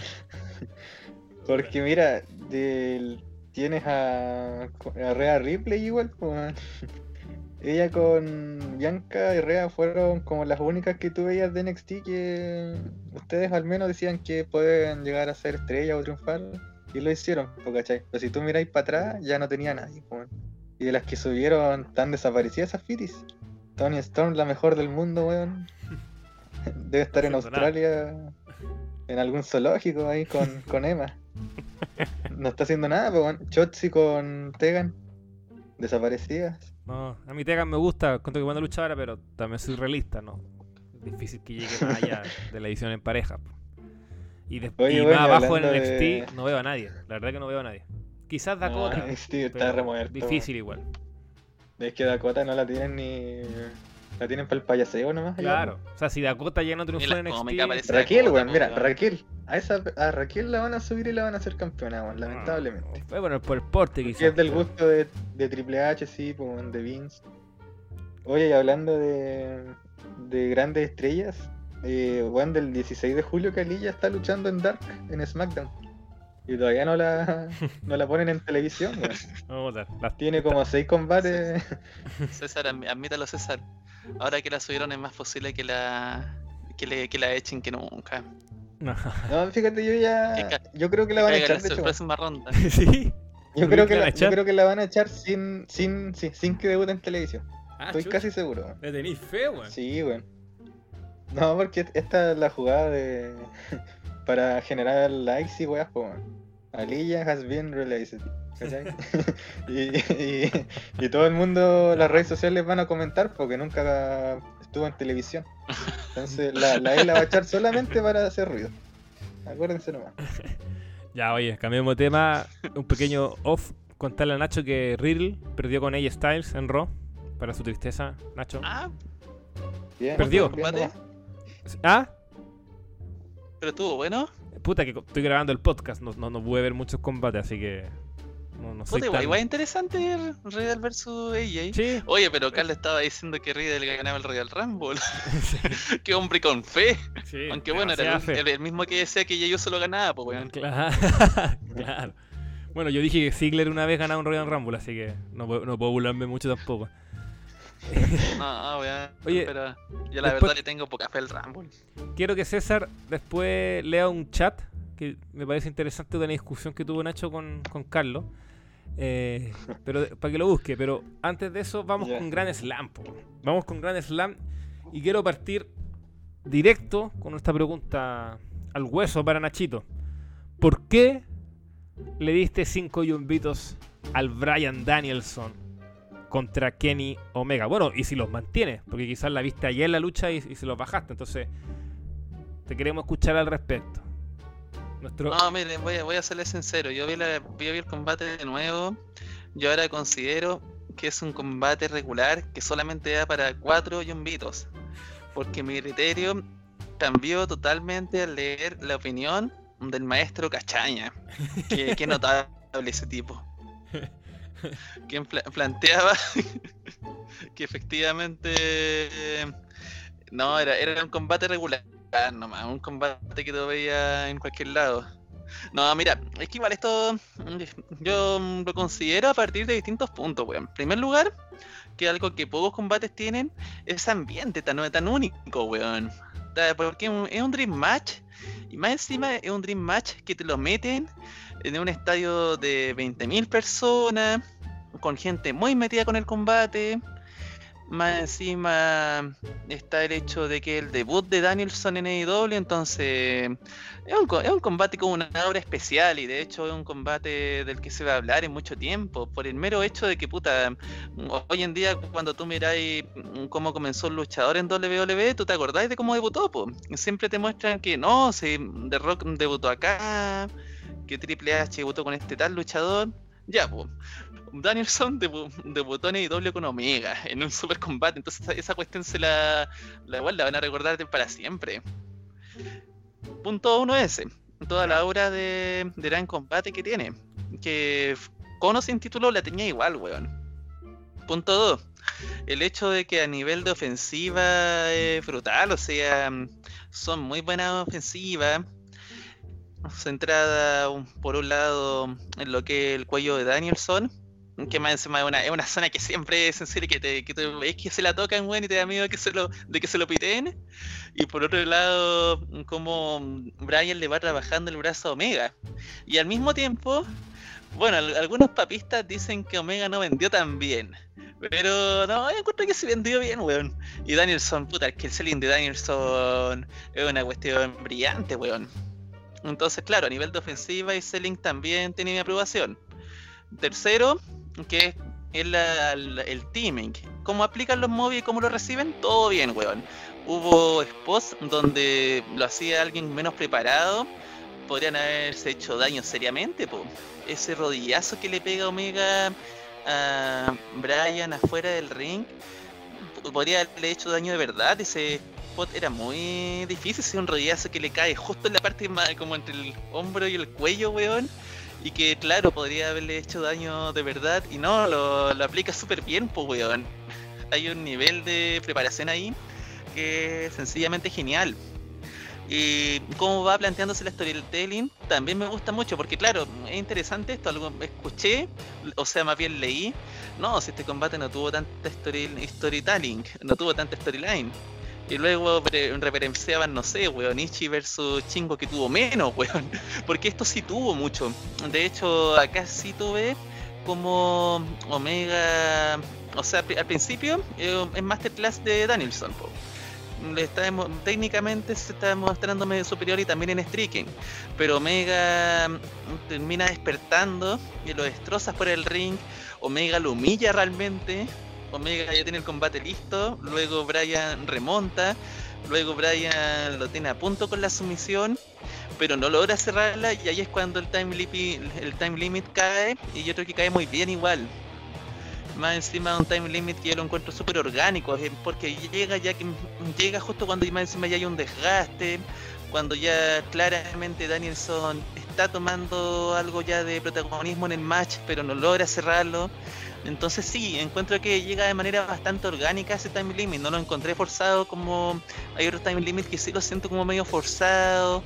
Porque mira, del- tienes a, a Rhea Ripley igual, pues. <laughs> Ella con Bianca y Rhea fueron como las únicas que tú veías de NXT que ustedes al menos decían que pueden llegar a ser estrellas o triunfar. Y lo hicieron, ¿cachai? Pero si tú miráis para atrás, ya no tenía nadie. Y de las que subieron, están desaparecidas esas fitis. Tony Storm, la mejor del mundo, weón. <laughs> Debe estar en. Australia, en algún zoológico ahí con, con Emma. No está haciendo nada, pues, weón. Chotzi con Tegan, desaparecidas. No, a mí Tegan me gusta, cuento que buena luchadora, pero también soy realista, ¿no? Es difícil que llegue más allá de la edición en pareja. po. Y, des- Oye, y bueno, más abajo en NXT de- no veo a nadie. La verdad que no veo a nadie. Quizás No, Dakota. NXT está remuerto. Difícil igual. Es que Dakota no la tienen ni. La tienen para el payaseo nomás. allá, Claro. O sea, si Dakota ya no triunfó en NXT. Raquel, weón, mira. Raquel. A, esa, a Raquel la van a subir y la van a hacer campeona, weón, lamentablemente. Fue bueno, por el porte Que quizás. es del gusto de, de Triple H, sí, pues, de Vince. Oye, y hablando de, de grandes estrellas, eh, weón, del 16 de julio Calilla está luchando en Dark, en SmackDown. Y todavía no la, <laughs> no la ponen en televisión, weón. Vamos a ver. Las- Tiene como <laughs> seis combates. César, admítalo César. Ahora que la subieron es más posible que la que, le, que la echen que nunca. No. No, fíjate, yo ya. Yo creo que la van a echar, la de hecho. <laughs> sí. Yo ¿Crees creo, que la van la, a yo echar? creo que la van a echar sin, sin, sin, sin que debute en televisión. Ah, Estoy casi seguro. Le tenéis fe, weón. Sí, weón. No, porque esta es la jugada de. <laughs> para generar likes y weas, pues, weón. Aliyah has been released. ¿Cachai? <laughs> <laughs> y, y, y todo el mundo, las redes sociales van a comentar porque nunca estuvo en televisión. Entonces la, la E la va a echar solamente para hacer ruido. Acuérdense nomás. <laughs> Ya, oye, cambiamos de tema. Un pequeño off. Contarle a Nacho que Riddle perdió con AJ Styles en Raw. Para su tristeza, Nacho. Ah, Bien, Perdió. Ah, pero estuvo bueno. Puta, que estoy grabando el podcast. No, no, no pude ver muchos combates, así que. No, no soy Puta, igual, tan- igual interesante ver Riddle versus AJ. Sí, Oye, pero Carlos estaba diciendo que Riddle ganaba el Royal Rumble. <laughs> <laughs> Qué hombre con fe. sí, Aunque bueno, era el, mismo que decía que yo solo ganaba, pues weón. Claro, <laughs> claro. Bueno, yo dije que Ziggler una vez ganaba un Royal Rumble, así que no, no puedo burlarme mucho tampoco. <laughs> No, weón. Oye, pero yo la después- verdad le tengo poca fe al Rumble. Quiero que César después lea un chat que me parece interesante de una discusión que tuvo Nacho con, con Carlos. Eh, pero para que lo busque. Pero antes de eso, vamos con Gran Slam. po. Vamos con Gran Slam. Y quiero partir directo con esta pregunta al hueso para Nachito. ¿Por qué le diste 5 yumbitos al Brian Danielson contra Kenny Omega? Bueno, y si los mantiene, porque quizás la viste ayer la lucha y, y se los bajaste. Entonces, te queremos escuchar al respecto. Nuestro... No, miren, voy a, voy a serles sincero. Yo vi, la, vi el combate de nuevo. Yo ahora considero que es un combate regular que solamente da para cuatro yumbitos. Porque mi criterio cambió totalmente al leer la opinión del maestro Cachaña. Que, que <laughs> notable ese tipo. <laughs> <laughs> Quien pla- planteaba <laughs> que efectivamente no era, era un combate regular nomás, un combate que tú veías en cualquier lado. No, mira, es que igual esto yo lo considero a partir de distintos puntos, weón. En primer lugar, que algo que pocos combates tienen es ambiente tan, tan único, weón. Porque es un Dream Match y más encima es un Dream Match que te lo meten en un estadio de 20.000 personas, con gente muy metida con el combate. Más encima está el hecho de que el debut de Danielson en AEW, entonces es un, es un combate con una obra especial y de hecho es un combate del que se va a hablar en mucho tiempo, por el mero hecho de que puta, hoy en día cuando tú miráis cómo comenzó el luchador en WWE, tú te acordáis de cómo debutó, po. Siempre te muestran que no, si The Rock debutó acá, que Triple H debutó con este tal luchador, ya, pues. Danielson debu- debutó en AEW con Omega en un super combate, entonces esa, cuestión se la, la, igual la van a recordar para siempre. Punto uno ese, toda la obra de, de gran combate que tiene, que f- con o sin título la tenía igual, weón. Punto 2. El hecho de que a nivel de ofensiva es brutal, o sea, son muy buenas ofensivas. Centrada por un lado en lo que es el cuello de Danielson, que más encima es una, es una zona que siempre es en serio que te, que te ves que se la tocan, weón, y te da miedo que se lo, de que se lo piteen. Y por otro lado, como Brian le va trabajando el brazo a Omega. Y al mismo tiempo, bueno, al- algunos papistas dicen que Omega no vendió tan bien. Pero no, yo encuentro que se vendió bien, weón. Y Danielson, puta, es que el selling de Danielson es una cuestión brillante, weón. Entonces, claro, a nivel de ofensiva y selling también tiene mi aprobación. Tercero, que es el, el, el teaming. ¿Cómo aplican los móviles y cómo lo reciben? Todo bien, weón. Hubo spots donde lo hacía alguien menos preparado. Podrían haberse hecho daño seriamente, po. Ese rodillazo que le pega Omega a Brian afuera del ring podría haberle hecho daño de verdad. Ese era muy difícil. Es un rodillazo que le cae justo en la parte como entre el hombro y el cuello, weón. Y que, claro, podría haberle hecho daño de verdad. Y no, lo, lo aplica súper bien, pues, weón. Hay un nivel de preparación ahí que es sencillamente genial. Y cómo va planteándose la storytelling también me gusta mucho, porque claro, es interesante esto, algo escuché, o sea, más bien leí, no, si este combate no tuvo tanta story, storytelling, no tuvo tanta storyline. Y luego referenciaban, no sé, weón, Ichi versus Chingo que tuvo menos, <laughs> weón. Porque esto sí tuvo mucho. De hecho, acá sí tuve como Omega, o sea, al principio eh, es Masterclass de Danielson, po. Le está técnicamente se está mostrando medio superior y también en streaking. Pero Omega mm, termina despertando y lo destrozas por el ring. Omega lo humilla realmente. Omega ya tiene el combate listo. Luego Brian remonta. Luego Brian lo tiene a punto con la sumisión. Pero no logra cerrarla y ahí es cuando el time, limit cae. Y yo creo que cae muy bien igual. Más encima de un time limit que yo lo encuentro súper orgánico. Porque llega ya que llega justo cuando más encima ya hay un desgaste. Cuando ya claramente Danielson está tomando algo ya de protagonismo en el match, pero no logra cerrarlo. Entonces sí, encuentro que llega de manera bastante orgánica ese time limit. No lo encontré forzado como hay otros time limit que sí lo siento como medio forzado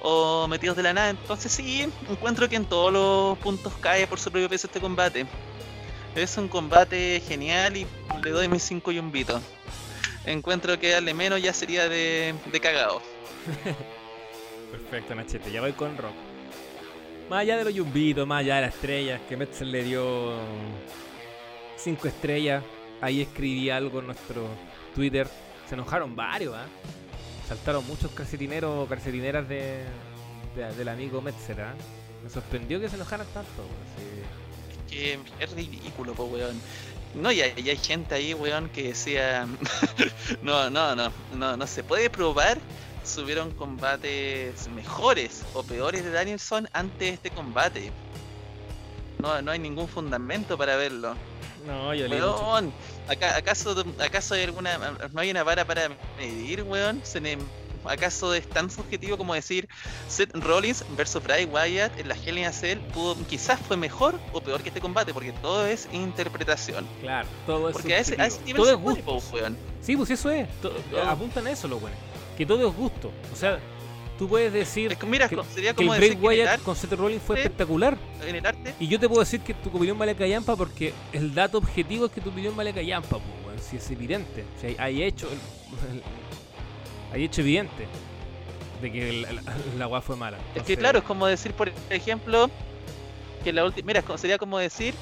o metidos de la nada. Entonces sí, encuentro que en todos los puntos cae por su propio peso este combate. Es un combate genial y le doy mis 5 yumbitos. Encuentro que darle menos ya sería de, de cagado. <laughs> Perfecto, Nachete, ya voy con Rock. Más allá de los yumbitos, más allá de las estrellas, que Metzel le dio 5 estrellas. Ahí escribí algo en nuestro Twitter. Se enojaron varios, ¿ah? Saltaron muchos calcetineros, calcetineras de, de- del amigo Metzer, ¿ah? Me sorprendió que se enojaran tanto. weón, sí. que es ridículo, po, weón. No, y hay, gente ahí, weón, que decía, <laughs> no, no, no, no, no se puede probar si hubieron combates mejores o peores de Danielson antes de este combate. No, no hay ningún fundamento para verlo. No, yo. Weón, ¿aca- ¿acaso, ¿acaso hay alguna, no hay una vara para medir, weón? ¿Se ne- ¿Acaso es tan subjetivo como decir Seth Rollins versus Bray Wyatt en la Hell in a Cell pudo, quizás fue mejor o peor que este combate? Porque todo es interpretación. Claro, todo es Porque a ese, a ese nivel Todo es gusto. po, weón. Sí, pues eso es. Apuntan a eso los buenos. Que todo es gusto. O sea, tú puedes decir Es que mira, que- sería que el decir Wyatt arte, con Seth Rollins fue espectacular. en el arte Y yo te puedo decir que tu opinión vale callampa porque el dato objetivo es que tu opinión vale callampa, pues. Si es evidente. Si hay, hay hecho. el- el- <laughs> hay hecho evidente de que la, la, la weá fue mala. Es que claro, es como decir, por ejemplo, que la última. Mira, sería como decir,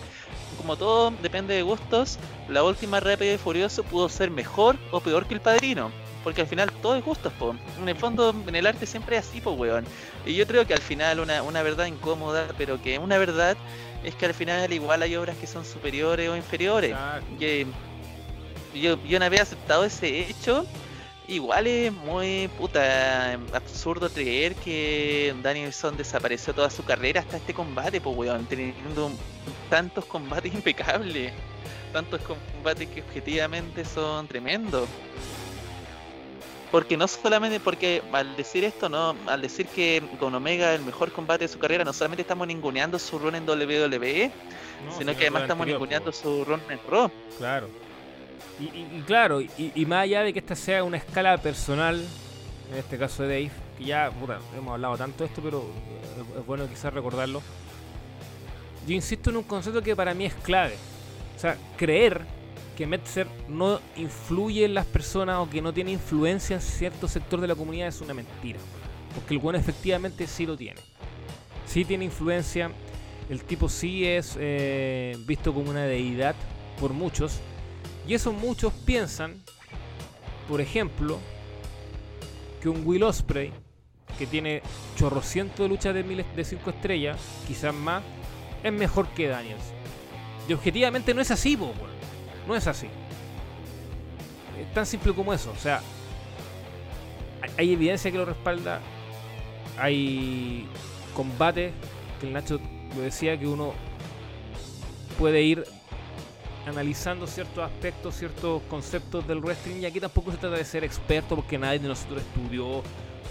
como todo depende de gustos, la última Rápido y Furioso pudo ser mejor o peor que el padrino. Porque al final todo es gustos, po. En el fondo, en el arte siempre es así, po, weón. Y yo creo que al final una, una verdad incómoda, pero que una verdad es que al final igual hay obras que son superiores o inferiores. Que yo, yo una vez aceptado ese hecho, igual es muy puta absurdo creer que Danielson desapareció toda su carrera hasta este combate, pues weón, teniendo tantos combates <laughs> impecables, tantos combates que objetivamente son tremendos. Porque no solamente, porque al decir esto, no, al decir que con Omega el mejor combate de su carrera, no solamente estamos ninguneando su run en WWE, No, sino si que además estamos ninguneando su run en Raw. Claro. Y, y- y claro, y, y más allá de que esta sea una escala personal, en este caso de Dave, que ya puta, hemos hablado tanto de esto, pero es, es bueno quizás recordarlo. Yo insisto en un concepto que para mí es clave. O sea, creer que Metzer no influye en las personas o que no tiene influencia en cierto sector de la comunidad es una mentira. Porque el bueno efectivamente sí lo tiene. Sí tiene influencia. El tipo sí es eh, visto como una deidad por muchos. Y esos muchos piensan, por ejemplo, que un Will Osprey, que tiene chorrocientos de luchas de miles de 5 estrellas, quizás más, es mejor que Daniels. Y objetivamente no es así, po. No es así. Es tan simple como eso. O sea, hay- evidencia que lo respalda. Hay combates que el Nacho lo decía que uno puede ir analizando ciertos aspectos, ciertos conceptos del wrestling. Y aquí tampoco se trata de ser experto porque nadie de nosotros estudió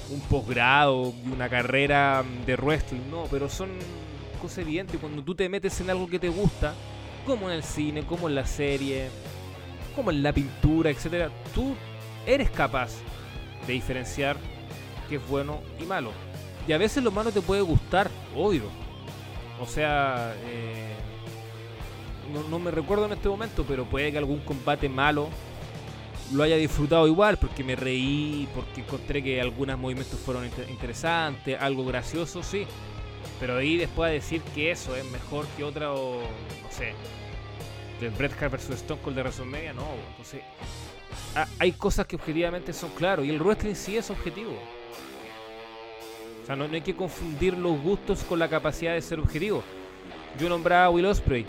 un posgrado y una carrera de wrestling. No, pero son cosas evidentes. Cuando tú te metes en algo que te gusta, como en el cine, como en la serie, como en la pintura, etcétera, tú eres capaz de diferenciar qué es bueno y malo. Y a veces lo malo te puede gustar, obvio. O sea, eh, no, me recuerdo en este momento, pero puede que algún combate malo lo haya disfrutado igual, porque me reí, porque encontré que algunos movimientos fueron inter- interesantes, algo gracioso, sí. Pero ahí después a decir que eso es mejor que otra o no sé, del Bret Hart versus Stone Cold de WrestleMania, no. Entonces, ha- hay cosas que objetivamente son claros y el wrestling sí es objetivo. O sea, no, no hay que confundir los gustos con la capacidad de ser objetivo. Yo nombraba a Will Ospreay.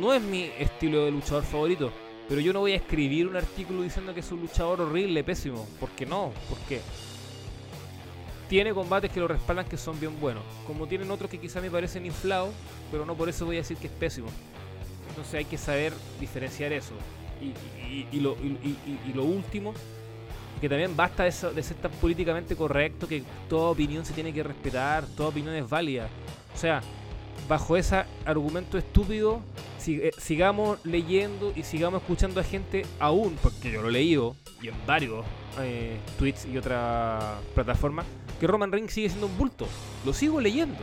No es mi estilo de luchador favorito, pero yo no voy a escribir un artículo diciendo que es un luchador horrible, pésimo. ¿Por qué no? Porque tiene combates que lo respaldan que son bien buenos. Como tienen otros que quizá me parecen inflados, pero no por eso voy a decir que es pésimo. Entonces hay que saber diferenciar eso. Y, y- y lo, y- lo último, que también basta de, de ser tan políticamente correcto que toda opinión se tiene que respetar, toda opinión es válida. O sea, bajo ese argumento estúpido, eh, sigamos leyendo y sigamos escuchando a gente aún, porque yo lo he leído, y en varios eh, tweets y otras plataformas, que Roman Reigns sigue siendo un bulto. Lo sigo leyendo.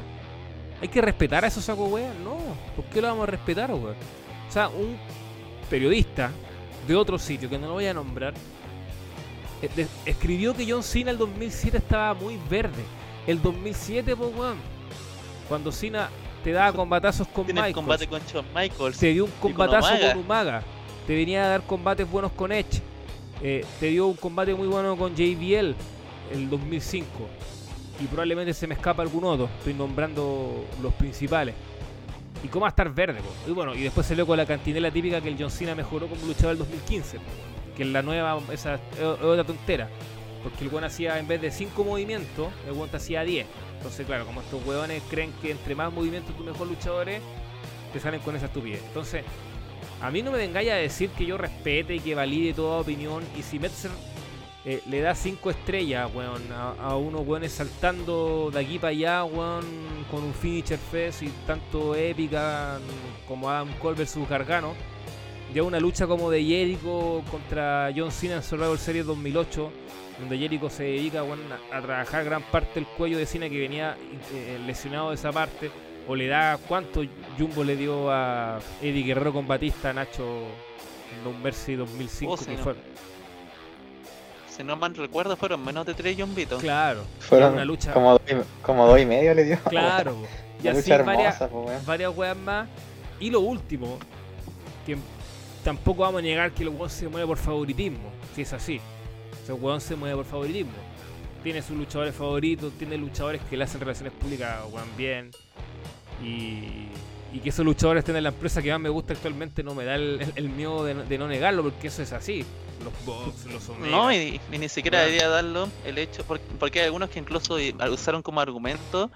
¿Hay que respetar a esos sacos weas? No. ¿Por qué lo vamos a respetar, weón? O sea, un periodista de otro sitio, que no lo voy a nombrar, eh, escribió que John Cena el 2007 estaba muy verde. El 2007, pues, weón. Cuando Cena te daba combatazos con Michaels, combate con Shawn Michaels. te dio un con combatazo Umaga. con Umaga, te venía a dar combates buenos con Edge, eh, te dio un combate muy bueno con JBL el 2005 y probablemente se me escapa algún otro, estoy nombrando los principales. ¿Y cómo va a estar verde? po? Y bueno, y después salió con la cantinela típica que el John Cena mejoró como luchador el 2015, po, que es la nueva, esa es es otra tontera. Porque el weón hacía, en vez de 5 movimientos, el te hacía 10. Entonces, claro, como estos weones creen que entre más movimientos tu mejor luchador es, te salen con esa estupidez. Entonces, a mí no me vengáis a decir que yo respete y que valide toda opinión. Y si Metzer eh, le da 5 estrellas, weón, a, a unos weones saltando de aquí para allá, weón, con un finisher fest y tanto épica como Adam Cole versus Gargano. Ya una lucha como de Jericho contra John Cena en Survivor Series 2008, donde Jericho se dedica weón, a, a trabajar gran parte del cuello de Cena que venía eh, lesionado de esa parte o le da cuánto Jumbo le dio a Eddie Guerrero con Batista Nacho en No Mercy 2005 Oh, sí, que no. fue Si no mal recuerdo, fueron menos de tres Vito. claro Fueron una lucha como, dos y- como dos y medio le dio. claro <laughs> y así lucha varias, hermosa, po, weón. varias weas más y lo último que tampoco vamos a negar que el weón se mueve por favoritismo si es así el weón se mueve por favoritismo. Tiene sus luchadores favoritos tiene luchadores que le hacen relaciones públicas weón bien. Y, y que esos luchadores estén en la empresa que más me gusta actualmente no me da el, el- el miedo de, no- de no negarlo porque eso es así. Los box los omega. No, y, y ni siquiera debería darlo el hecho, porque, porque hay algunos que incluso usaron como argumento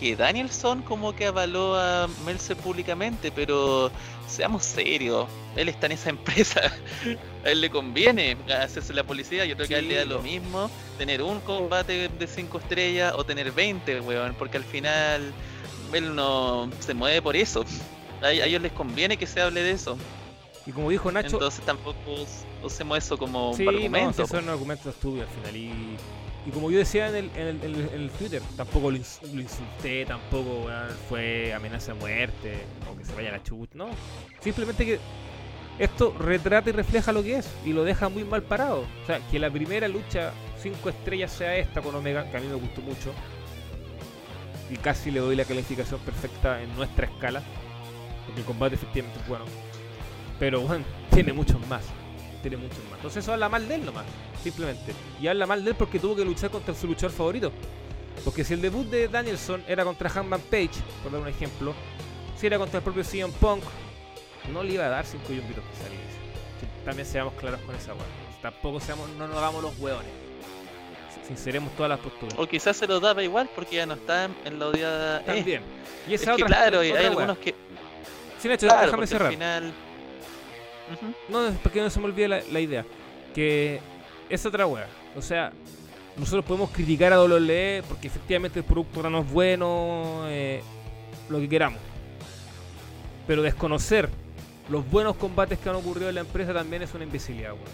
que Danielson como que avaló a Meltzer públicamente, pero seamos serios, él está en esa <laughs> empresa, a él le conviene hacerse la policía, yo creo que a él le da lo mismo tener un combate de 5 estrellas o tener 20, weón, porque al final él no se mueve por eso. A, ellos les conviene que se hable de eso. y como dijo Nacho Entonces tampoco us- usemos eso como Sí, un no, argumento. sí, son argumentos estudios al final. Y, Y como yo decía en el, en el, en el- Twitter, tampoco lo, ins- lo insulté, tampoco fue amenaza de muerte o que se vaya la chucha, no. Simplemente que esto retrata y refleja lo que es y lo deja muy mal parado. O sea, que la primera lucha 5 estrellas sea esta con Omega, que a mí me gustó mucho. Y casi le doy la calificación perfecta en nuestra escala. Porque el combate efectivamente es bueno. Pero bueno, tiene muchos más. Tiene muchos más. Entonces eso habla mal de él nomás. Simplemente. Y habla mal de él porque tuvo que luchar contra su luchador favorito. Porque si el debut de Danielson era contra Hangman Page, por dar un ejemplo, si era contra el propio CM Punk, no le iba a dar 5 yumbitos que salir. También seamos claros con esa weá. Tampoco seamos, no nos hagamos los hueones. Sinceremos todas las posturas. O quizás se lo daba igual porque ya no está en la odiada. También. <laughs> Y Es esa que otra claro, hay otra weá. algunos que. Sin hecho, Claro, déjame cerrar. al final. No, es porque no se me olvide la, la idea. Que es otra wea. O sea, nosotros podemos criticar a WWE porque efectivamente el producto ahora no es bueno, eh, lo que queramos. Pero desconocer los buenos combates que han ocurrido en la empresa también es una imbecilidad, weón.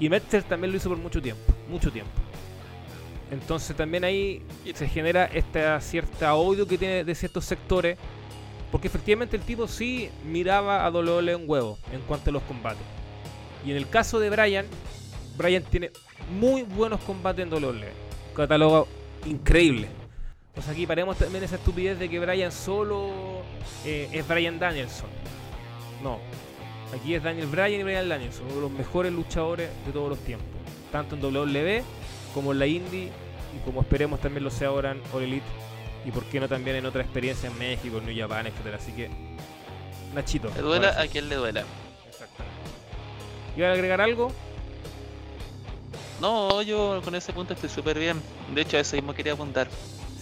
Y Metzer también lo hizo por mucho tiempo, mucho tiempo. Entonces también ahí se genera esta cierta odio que tiene de ciertos sectores porque efectivamente el tipo sí miraba a WWE un huevo en cuanto a los combates. Y en el caso de Brian, Brian tiene muy buenos combates en WWE. Catálogo increíble. O sea, aquí paremos también esa estupidez de que Brian solo eh, es Brian Danielson. No. Aquí es Daniel Bryan y Brian Danielson, uno de los mejores luchadores de todos los tiempos. Tanto en WWE como en la Indie y como esperemos también lo sea ahora en All Elite y por qué no también en otra experiencia en México, en New Japan, etcétera. Así que Nachito. Le duela a quien le duela. Exactamente. ¿Iban a agregar algo? No, yo con ese punto estoy súper bien. De hecho, a eso mismo quería apuntar.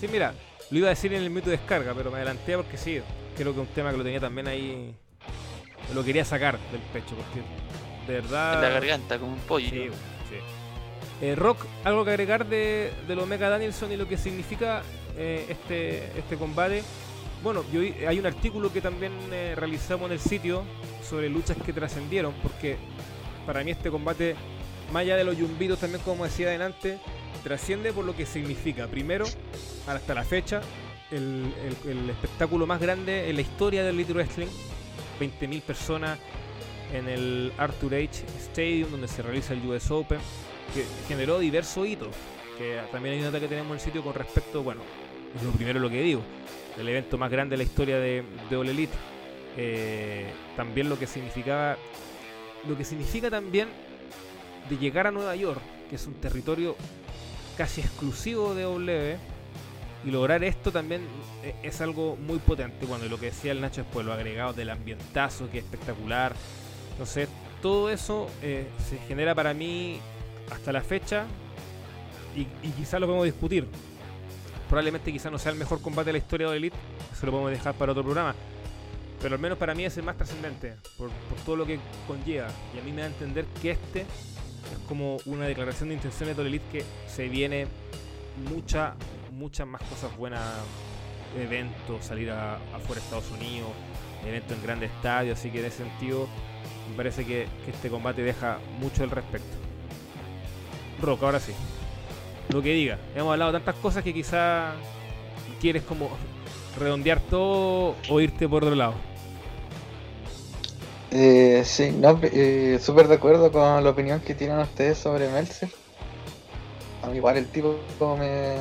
Sí, mira, lo iba a decir en el minuto de descarga, pero me adelanté porque sí, creo que un tema que lo tenía también ahí, lo quería sacar del pecho, porque de verdad... En la garganta, como un pollo. Sí, sí. Eh, Rock, ¿algo que agregar de, del Omega Danielson y lo que significa eh, este, este combate? Bueno, hay un artículo que también eh, realizamos en el sitio sobre luchas que trascendieron, porque para mí este combate, más allá de los yumbitos también, como decía adelante, trasciende por lo que significa. Primero, hasta la fecha, el, el- espectáculo más grande en la historia del Elite Wrestling, 20.000 personas en el Arthur H. Stadium, donde se realiza el US Open, que generó diversos hitos. Que también hay una nota que tenemos en el sitio con respecto, bueno, lo primero lo que digo, el evento más grande de la historia de, de. Eh, también lo que significaba, lo que significa también de llegar a Nueva York, que es un territorio casi exclusivo de W, y lograr esto también eh, es algo muy potente. Y lo que decía el Nacho después, lo agregado del ambientazo, que es espectacular. Sé, todo eso eh, se genera para mí hasta la fecha y, y quizás lo podemos discutir. Probablemente quizás no sea el mejor combate de la historia de Elite, eso lo podemos dejar para otro programa. Pero al menos para mí es el más trascendente, por, todo lo que conlleva. Y a mí me da a entender que este es como una declaración de intenciones de Elite que se viene mucha, muchas más cosas buenas, eventos, salir afuera de Estados Unidos, eventos en grandes estadios, así que en ese sentido me parece que, que este combate deja mucho al respecto. Rock, ahora sí. Lo que diga. Hemos hablado tantas cosas que quizá quieres como redondear todo o irte por otro lado. Eh, sí, no, eh, súper de acuerdo con la opinión que tienen ustedes sobre Meltzer. A mí igual el tipo me,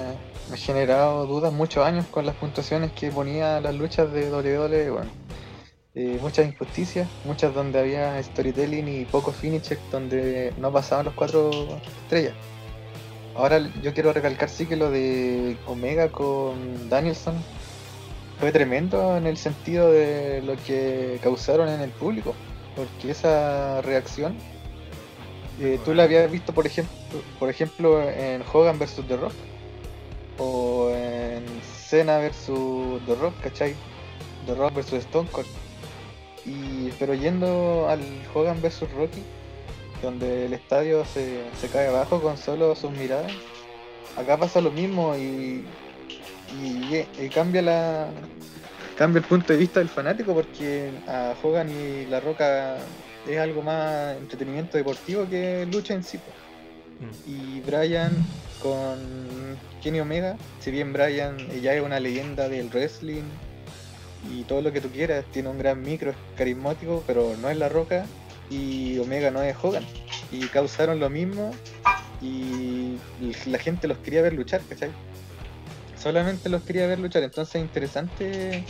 me ha generado dudas muchos años con las puntuaciones que ponía las luchas de WWE. Bueno, Eh, muchas injusticias, muchas donde había storytelling y pocos finishes donde no pasaban los cuatro estrellas. Ahora yo quiero recalcar sí que lo de Omega con Danielson fue tremendo en el sentido de lo que causaron en el público, porque esa reacción eh, tú la habías visto por ejemplo, por ejemplo en Hogan vs The Rock o en Cena vs The Rock, ¿cachai? The Rock vs Stone. Y, pero yendo al Hogan vs Rocky, donde el estadio se, se cae abajo con solo sus miradas, acá pasa lo mismo y, y, y cambia la cambia el punto de vista del fanático porque a Hogan y La Roca es algo más entretenimiento deportivo que lucha en sí. mm. y Brian con Kenny Omega. Si bien Brian ya es una leyenda del wrestling y todo lo que tú quieras, tiene un gran micro, es carismático, pero no es la roca y Omega no es Hogan. Y causaron lo mismo y la gente los quería ver luchar, ¿cachai? Solamente los quería ver luchar, entonces es interesante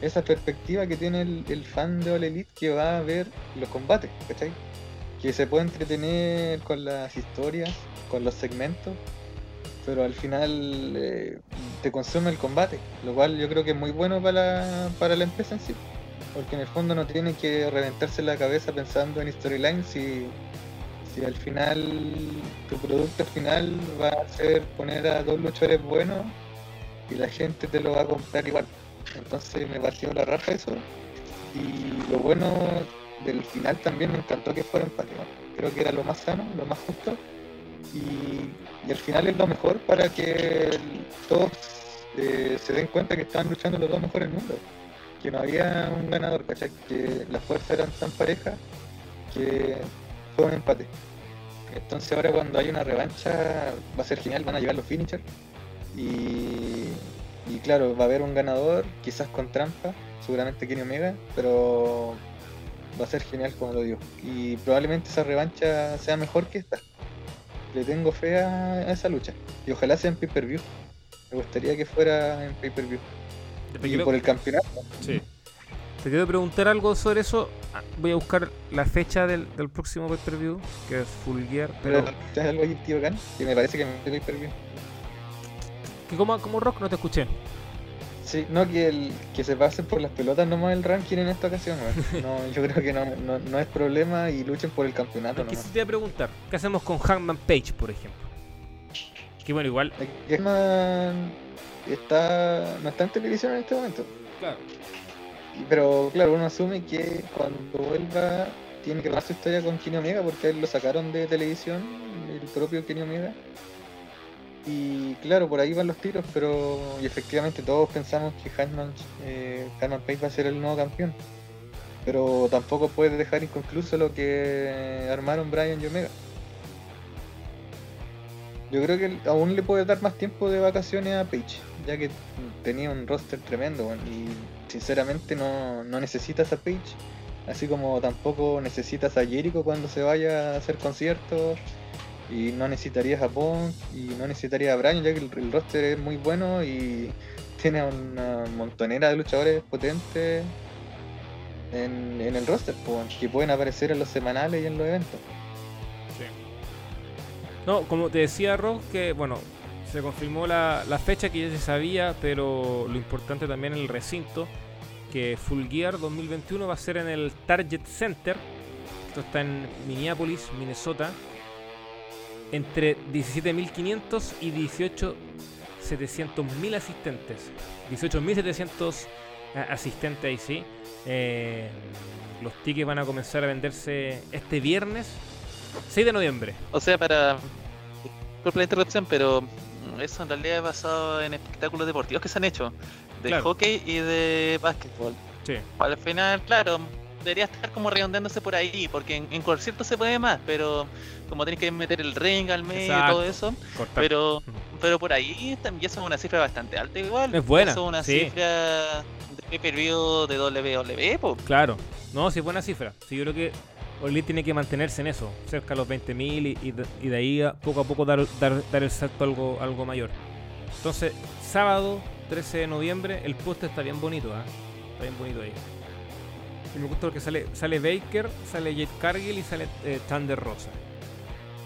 esa perspectiva que tiene el, fan de All Elite que va a ver los combates, ¿cachai? Que se puede entretener con las historias, con los segmentos, pero al final eh, te consume el combate, lo cual yo creo que es muy bueno para, para la empresa en sí, porque en el fondo no tiene que reventarse la cabeza pensando en storylines y si al final tu producto final va a ser poner a dos luchadores buenos y la gente te lo va a comprar igual. Entonces me pareció la raja eso. Y lo bueno del final también me encantó que fuera empate. Creo que era lo más sano, lo más justo. Y, al final es lo mejor para que todos eh, se den cuenta que estaban luchando los dos mejores del mundo. Que no había un ganador, ¿cachai? Que las fuerzas eran tan parejas que fue un empate. Entonces ahora cuando hay una revancha va a ser genial, van a llegar los finishers. Y, y claro, va a haber un ganador, quizás con trampa, seguramente Kenny Omega, pero va a ser genial como lo digo. Y probablemente esa revancha sea mejor que esta. Le tengo fe a esa lucha. Y ojalá sea en pay-per-view. Me gustaría que fuera en pay-per-view. Y por el campeonato. Sí. Te quiero preguntar algo sobre eso. Ah, voy a buscar la fecha del, próximo pay-per-view, que es Full Gear. Pero, ¿sabes algo ahí, tío Gan? Que me parece que me pay-per-view. ¿Que como, como rock no te escuché? Sí, no, que, el, que se pasen por las pelotas nomás el ranking en esta ocasión. No, yo creo que no, no, es problema y luchen por el campeonato. Aquí te voy a preguntar, ¿qué hacemos con Hangman Page, por ejemplo? Que bueno, igual. Hangman está, no está en televisión en este momento. Claro. Pero claro, uno asume que cuando vuelva tiene que dar su historia con Kenny Omega porque él lo sacaron de televisión, el propio Kenny Omega. Y claro, por ahí van los tiros, pero y efectivamente todos pensamos que Hanman, eh, Page va a ser el nuevo campeón. Pero tampoco puede dejar inconcluso lo que armaron Brian y Omega. Yo creo que aún le puede dar más tiempo de vacaciones a Page, ya que tenía un roster tremendo y sinceramente no, no necesitas a Page, así como tampoco necesitas a Jericho cuando se vaya a hacer conciertos y no necesitaría Japón y no necesitaría a Brian ya que el, roster es muy bueno y tiene una montonera de luchadores potentes en, el roster que pueden aparecer en los semanales y en los eventos. Sí. No, como te decía Rob, que bueno, se confirmó la, fecha que ya se sabía, pero lo importante también en el recinto, que Full Gear 2021 va a ser en el Target Center. Esto está en Minneapolis, Minnesota entre 17.500 y 18.700.000 asistentes. 18.700 eh, asistentes ahí sí. Eh, los tickets van a comenzar a venderse este viernes 6 de noviembre. O sea, para... Por la interrupción, pero eso en realidad es basado en espectáculos deportivos que se han hecho. De hockey y de básquetbol. Sí. Al final, claro, debería estar como redondeándose por ahí, porque en, en se puede más, pero como tenés que meter el ring al medio y todo eso. Pero pero por ahí también es una cifra bastante alta igual. Es buena. es una cifra de pay-per-view de WWE, Claro. No, sí es buena cifra. Sí, yo creo que Oli tiene que mantenerse en eso, cerca de los 20.000 y, y, de ahí poco a poco dar, dar, dar el salto algo, algo mayor. Entonces, sábado 13 de noviembre, el post está bien bonito, ¿eh? Está bien bonito ahí. Y me gusta porque sale, sale Baker, sale Jade Cargill y sale eh, Thunder Rosa.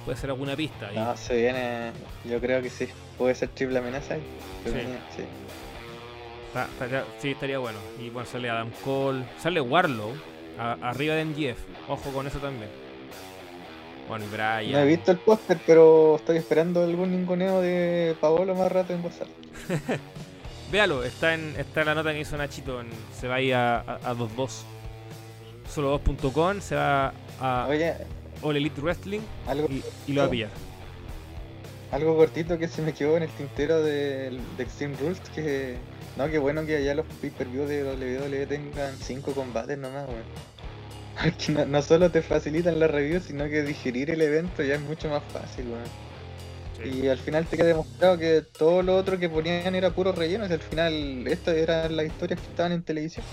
Puede ser alguna pista. Ahí. No, se viene. Yo creo que sí. Puede ser triple amenaza. Sí. sí. sí, estaría bueno. Y bueno, sale Adam Cole. Sale Warlow. arriba de MGF. Ojo con eso también. Bueno, y Brian. No he visto el póster, pero estoy esperando algún ninguneo de Paolo más rato en WhatsApp. <laughs> Véalo, está en, está en la nota que hizo Nachito. se va a ir a 2-2 solo2.com, se va a All Elite Wrestling y, lo va a pillar. Algo cortito que se me quedó en el tintero de, de Extreme Rules, que no, que bueno que allá los pay-per-view de WWE tengan 5 combates nomás, weón. <laughs> no, solo te facilitan la review, sino que digerir el evento ya es mucho más fácil, weón. Y al final te queda demostrado que todo lo otro que ponían era puro relleno. Y al final, estas eran las historias que estaban en televisión.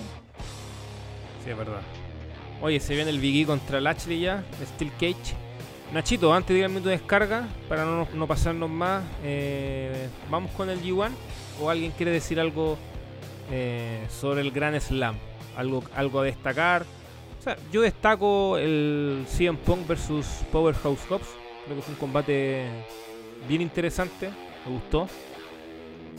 Sí, es verdad. Oye, se viene el Biggie contra Lashley ya, Steel Cage. Nachito, antes minuto de descarga, para no, no pasarnos más, eh, ¿vamos con el G1? ¿O alguien quiere decir algo eh, sobre el Gran Slam? ¿Algo, algo a destacar? O sea, yo destaco el CM Punk versus Powerhouse Hobbs. Creo que fue un combate bien interesante, me gustó.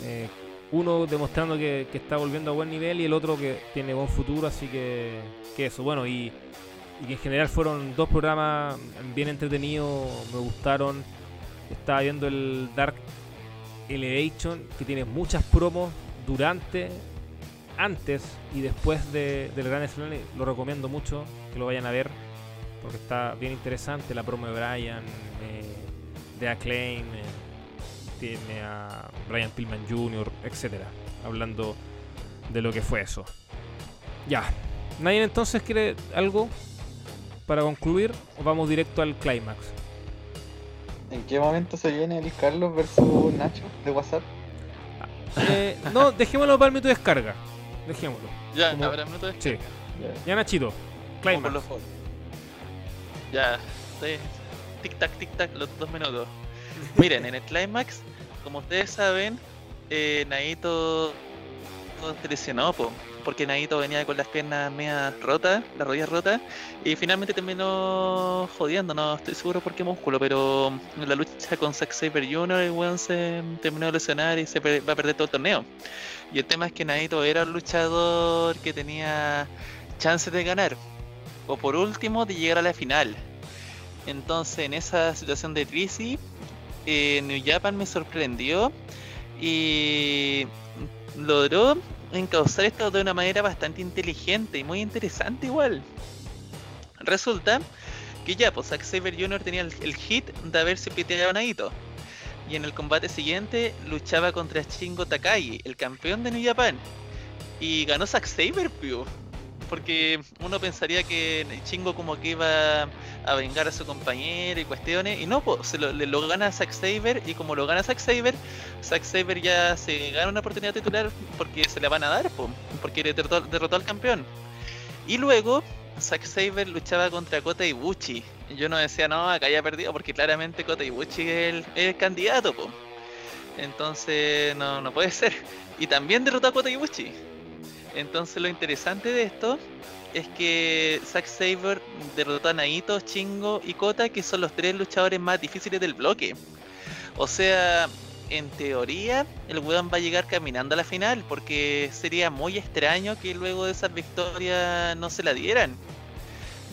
Eh, uno demostrando que, está volviendo a buen nivel y el otro que tiene buen futuro, así que, eso, bueno, y, y en general fueron dos programas bien entretenidos, me gustaron. Estaba viendo el Dark Elevation, que tiene muchas promos durante, antes y después de, del Gran Slam. Lo recomiendo mucho que lo vayan a ver, porque está bien interesante. La promo de Brian, eh, de Acclaim, eh, tiene a Brian Pillman Jr., etcétera, hablando de lo que fue eso. Ya, ¿nadie entonces quiere algo para concluir o vamos directo al clímax? ¿En qué momento se viene el Carlos versus Nacho de WhatsApp? Eh, no, dejémoslo para el minuto de descarga. Dejémoslo. Ya, Como- habrá minuto de Sí. descarga. Ya Nachito, foros. Ya, sí. Tic tac, tic tac, los dos minutos. Miren, en el climax, como ustedes saben, eh, Naito se lesionó, po, porque Naito venía con las piernas medias rotas, las rodillas rotas, y finalmente terminó jodiendo, no estoy seguro por qué músculo, pero en la lucha con Zack Saber Jr. el weón se terminó de lesionar y se va a perder todo el torneo. Y el tema es que Naito era un luchador que tenía chances de ganar, o por último de llegar a la final. Entonces en esa situación de crisis, New Japan me sorprendió y logró encauzar esto de una manera bastante inteligente y muy interesante igual. Resulta que ya, pues Zack Saber Jr. tenía el, hit de haberse piteado a. Y en el combate siguiente luchaba contra Shingo Takagi, el campeón de New Japan. Y ganó Zack Saber, pio. Porque uno pensaría que Shingo como que iba a vengar a su compañero y cuestiones. Y no, pues se lo, lo gana Zack Saber. Y como lo gana Zack Saber, Zack Saber ya se gana una oportunidad titular porque se la van a dar, po, porque derrotó, derrotó al campeón. Y luego Zack Saber luchaba contra Kota Ibushi. Yo no decía, no, acá ya perdido, porque claramente Kota Ibushi es el, es el candidato, po. Entonces, no, no puede ser. Y también derrotó a Kota Ibushi. Entonces, lo interesante de esto es que Zack Saber derrotó a Naito, Chingo y Kota, que son los tres luchadores más difíciles del bloque. O sea, en teoría, el weón va a llegar caminando a la final, porque sería muy extraño que luego de esa victoria no se la dieran.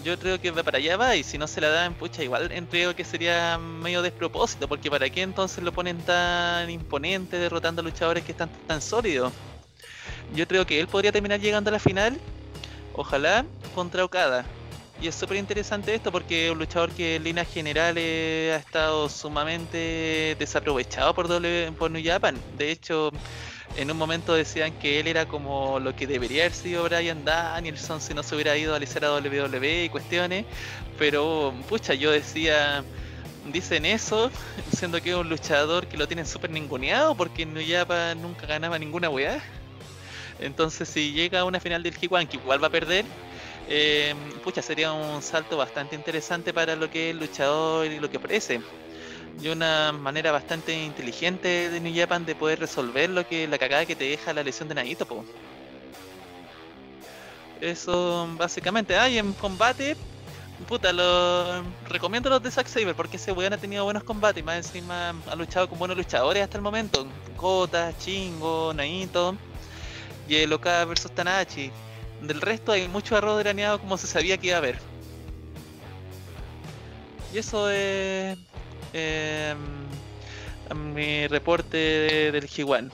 Yo creo que va para allá va, y si no se la dan, pucha, igual creo que sería medio despropósito, porque para qué entonces lo ponen tan imponente derrotando a luchadores que están tan sólidos. Yo creo que él podría terminar llegando a la final, ojalá, contra Okada. Y es súper interesante esto porque es un luchador que en líneas generales ha estado sumamente desaprovechado por, w, por New Japan. De hecho, en un momento decían que él era como lo que debería haber sido Brian Danielson si no se hubiera ido a alisar a WWE y cuestiones. Pero, pucha, yo decía, dicen eso, siendo que es un luchador que lo tienen súper ninguneado porque en New Japan nunca ganaba ninguna weá. Entonces, si llega a una final del G1, que igual va a perder, eh, pucha, sería un salto bastante interesante para lo que es el luchador y lo que ofrece. Y una manera bastante inteligente de New Japan de poder resolver lo que la cagada que te deja la lesión de Naito, po. Eso básicamente. Ah, y en combate, puta, lo recomiendo los de Zack Saber porque ese weón ha tenido buenos combates más encima ha luchado con buenos luchadores hasta el momento. Kota, Chingo, Naito y el Okada versus Tanahashi. Del resto hay mucho arroz graneado como se sabía que iba a haber. Y eso es eh, mi reporte de- del G1.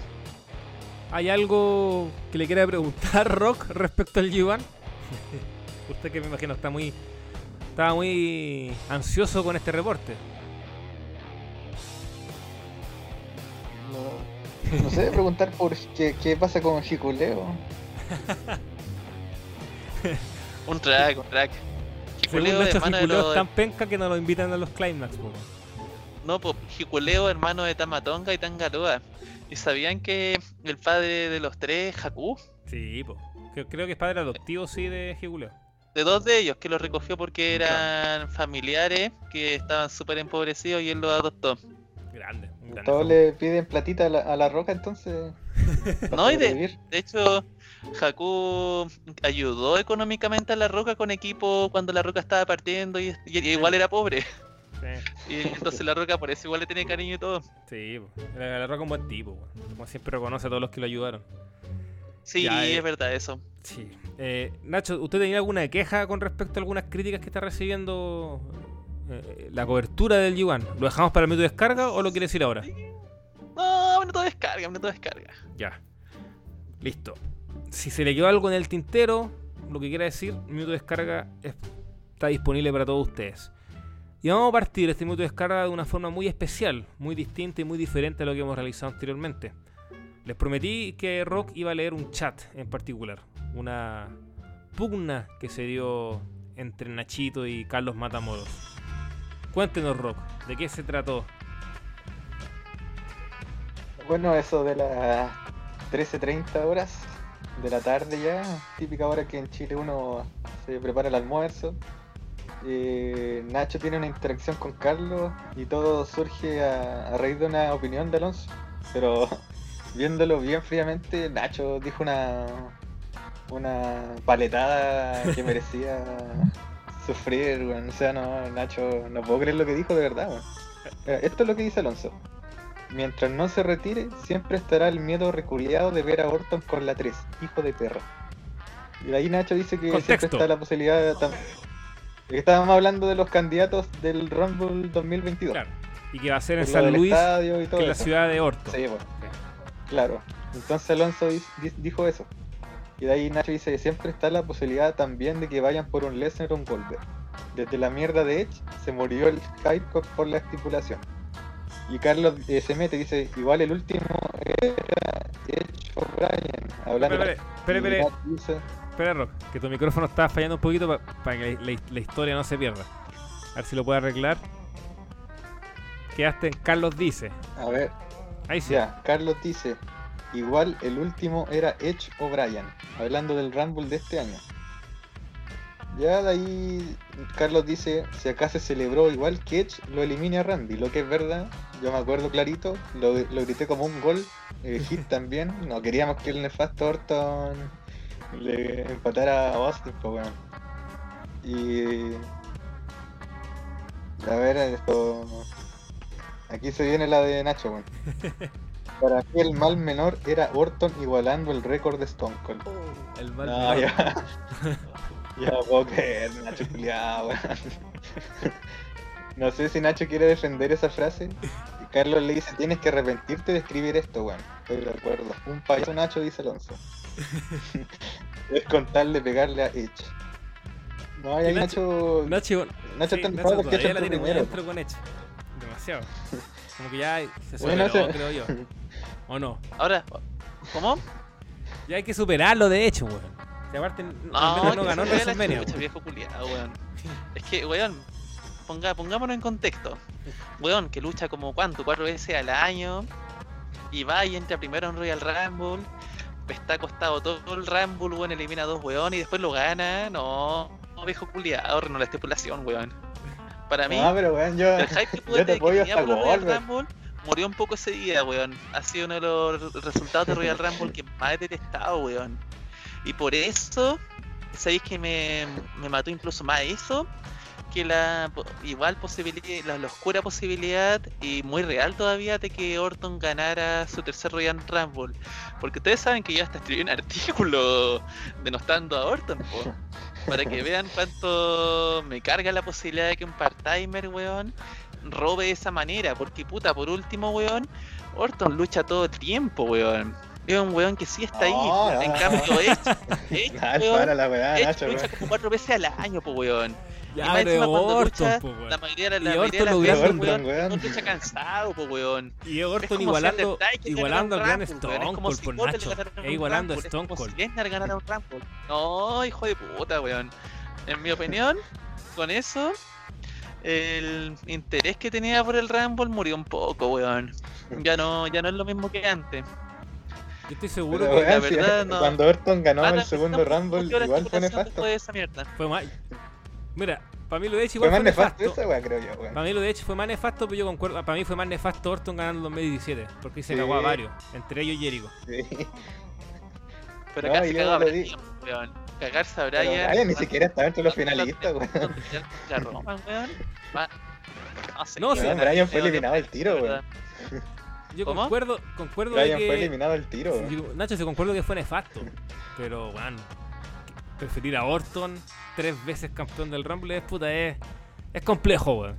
¿Hay algo que le quiera preguntar Rock respecto al G1? <laughs> Usted que me imagino está muy estaba muy ansioso con este reporte. No, no sé, preguntar por qué, qué pasa con Hikuleo. <laughs> Un track, un track. Hikuleo Nacho de mano de Hikuleo los- es tan penca que no lo invitan a los climax. po. No, pues Hikuleo, hermano de Tamatonga y Tangaroa. ¿Y sabían que el padre de los tres, Haku, Sí, po. Creo, creo que es padre adoptivo, sí, de Higuleo. de dos de ellos, que los recogió porque eran familiares que estaban súper empobrecidos y él los adoptó? Grande. Todos le piden platita a la, a la roca entonces. <laughs> No, y de- hecho, Haku ayudó económicamente a la roca con equipo cuando la roca estaba partiendo y, y- y igual era pobre. Sí, <laughs> Y entonces la roca por eso igual le tiene cariño y todo. sí. La, la roca es un buen tipo. Como siempre reconoce a todos los que lo ayudaron. Sí, Ya, eh. es verdad eso. Sí. Eh, Nacho, ¿usted tenía alguna queja con respecto a algunas críticas que está recibiendo eh, la cobertura del Yuan? ¿Lo dejamos para el minuto de descarga o lo quiere decir ahora? No, minuto de descarga, minuto de descarga. Ya. Listo. Si se le quedó algo en el tintero, lo que quiera decir, minuto de descarga es- está disponible para todos ustedes. Y vamos a partir este minuto de descarga de una forma muy especial, muy distinta y muy diferente a lo que hemos realizado anteriormente. Les prometí que Rock iba a leer un chat en particular, una pugna que se dio entre Nachito y Carlos Matamoros. Cuéntenos, Rock, ¿de qué se trató? Bueno, eso de las 13.30 horas de la tarde ya, típica hora que en Chile uno se prepara el almuerzo. Eh, Nacho tiene una interacción con Carlos y todo surge a, a raíz de una opinión de Alonso. Pero <laughs> viéndolo bien fríamente, Nacho dijo una, una paletada que <laughs> merecía sufrir, weón. O sea, no, Nacho, no puedo creer lo que dijo de verdad, weón. Mira, Esto es lo que dice Alonso. Mientras no se retire, siempre estará el miedo reculeado de ver a Orton con la 3, hijo de perra. Y ahí Nacho dice que siempre está la posibilidad de... tam- estábamos hablando de los candidatos del Rumble 2022. Claro. Y que va a ser en Por San Luis, que es la ciudad de Orto. Sí, pues, claro. Entonces Alonso dijo eso. Y de ahí Nacho dice que siempre está la posibilidad también de que vayan por un Lesnar o un Goldberg. Desde la mierda de Edge se murió el hype por la estipulación. Y Carlos eh, se mete y dice, igual el último era Edge o Bryan. Hablando Espera, espera, espera, espera, Nacho dice, espera, Rock, que tu micrófono está fallando un poquito para que la, la historia no se pierda. A ver si lo puede arreglar. Quedaste en Carlos dice. a ver, Ahí sí. ya, Carlos dice, igual el último era Edge o Bryan. Hablando del Rumble de este año. Ya de ahí Carlos dice, si acá se celebró igual que Edge lo elimine a Randy, lo que es verdad, yo me acuerdo clarito, lo, lo grité como un gol, eh, <laughs> hit también, no queríamos que el nefasto Orton le empatara a Austin, pues bueno. Y a ver esto aquí se viene la de Nacho, weón. <laughs> Para mí el mal menor era Orton igualando el récord de Stone Cold. El mal No, menor. ya. <laughs> ya puedo creer, Nacho culiao, weón. No sé si Nacho quiere defender esa frase. Carlos le dice, tienes que arrepentirte de escribir esto, weón. Estoy de acuerdo. Un payaso Nacho, dice Alonso. <laughs> es contarle pegarle a Edge. No, y ahí Que Nacho... Nacho, Nacho sí, está Nacho enojado porque Edge primero. con Edge. Demasiado. <laughs> Como que ya se Bueno, superó, creo yo. ¿O no? Ahora, ¿cómo? Ya hay que superarlo de hecho, weón. Si aparte al menos no que ganó WrestleMania. Es que, weón, ponga, pongámonos en contexto. Weón, que lucha como cuánto, cuatro veces al año. Y va y entra primero en Royal Rumble. Está acostado todo el Rumble, weón, elimina a dos weón y después lo gana. No, no viejo culiado, renó la estipulación, weón. Para mí, No, pero weón, yo... el hype que <laughs> yo pude te que tenía por Royal. Rumble murió un poco ese día, weón. Ha sido uno de los resultados de Royal Rumble que más he detestado, weón. Y por eso, sabéis que me, me mató incluso más eso que la igual posibilidad, la, la oscura posibilidad y muy real todavía de que Orton ganara su tercer Royal Rumble. Porque ustedes saben que yo hasta escribí un <laughs> artículo denostando a Orton, po, para que vean cuánto me carga la posibilidad de que un part-timer, weón, robe de esa manera. Porque puta, por último, weón, Orton lucha todo el tiempo, weón. Es un weón que sí está ahí. No, no, en no. cambio, <laughs> Edge, Edge, weón, para la weá, Edge Nacho, lucha weón. como cuatro veces al año, po, weón. Y Ya, más pero encima cuando Orton, lucha, po, weón. La mayoría de la Y mayoría de las veces, Orton, weón, weón. no lucha cansado, po, weón. Y Es Orton como si igualando, igualando al gran. Stone Es como Cold si por Nacho. ganara un E igualando a Stone Es como Cold. si ganara un Rumble. No, hijo de puta, weón. En mi opinión, con eso, el interés que tenía por el Rumble murió un poco, weón. Ya no, ya no es lo mismo que antes. Yo estoy seguro Pero, que la si- verdad, no- Cuando Orton ganó Ahora, el segundo ¿por qué Rumble, igual fue nefasto. después de esa mierda? fue más. Mira, para mí lo de Edge Fue igual más fue nefasto nefasto. esa weá, creo yo, weón. Para mí lo de Edge fue más nefasto, pero yo concuerdo. Para mí fue más nefasto Orton ganando en 2017. Porque se Sí. cagó a varios. Entre ellos Jericho. Sí. Pero No, casi y cagó a Brian, weón. Cagarse a Brian. Brian ni siquiera estaba entre los cuando finalistas, weón. cuando La Roman, weón. Va- No, sé No, sí. Brian fue eliminado al tiro, de weón. Yo ¿Cómo? concuerdo, concuerdo Brian de que. fue eliminado al tiro, weón. Yo- Nacho, se concuerdo que fue nefasto. Pero, weón, preferir a Orton, tres veces campeón del Rumble, es puta, es, es complejo, weón.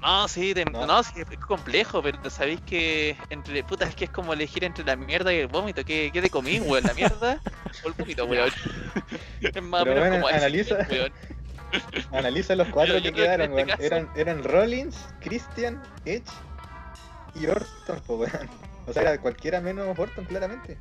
No, sí, No. no. sí, es complejo, pero sabéis que entre puta es que es como elegir entre la mierda y el vómito. ¿Qué, qué te comí, weón? ¿La mierda <laughs> o el vómito, weón? <laughs> es más Pero bueno, como analiza- weón. <laughs> Analiza los cuatro que quedaron, este weón. caso- Eran, eran Rollins, Christian, Edge y Orton, weón. O sea, era cualquiera menos Orton, claramente.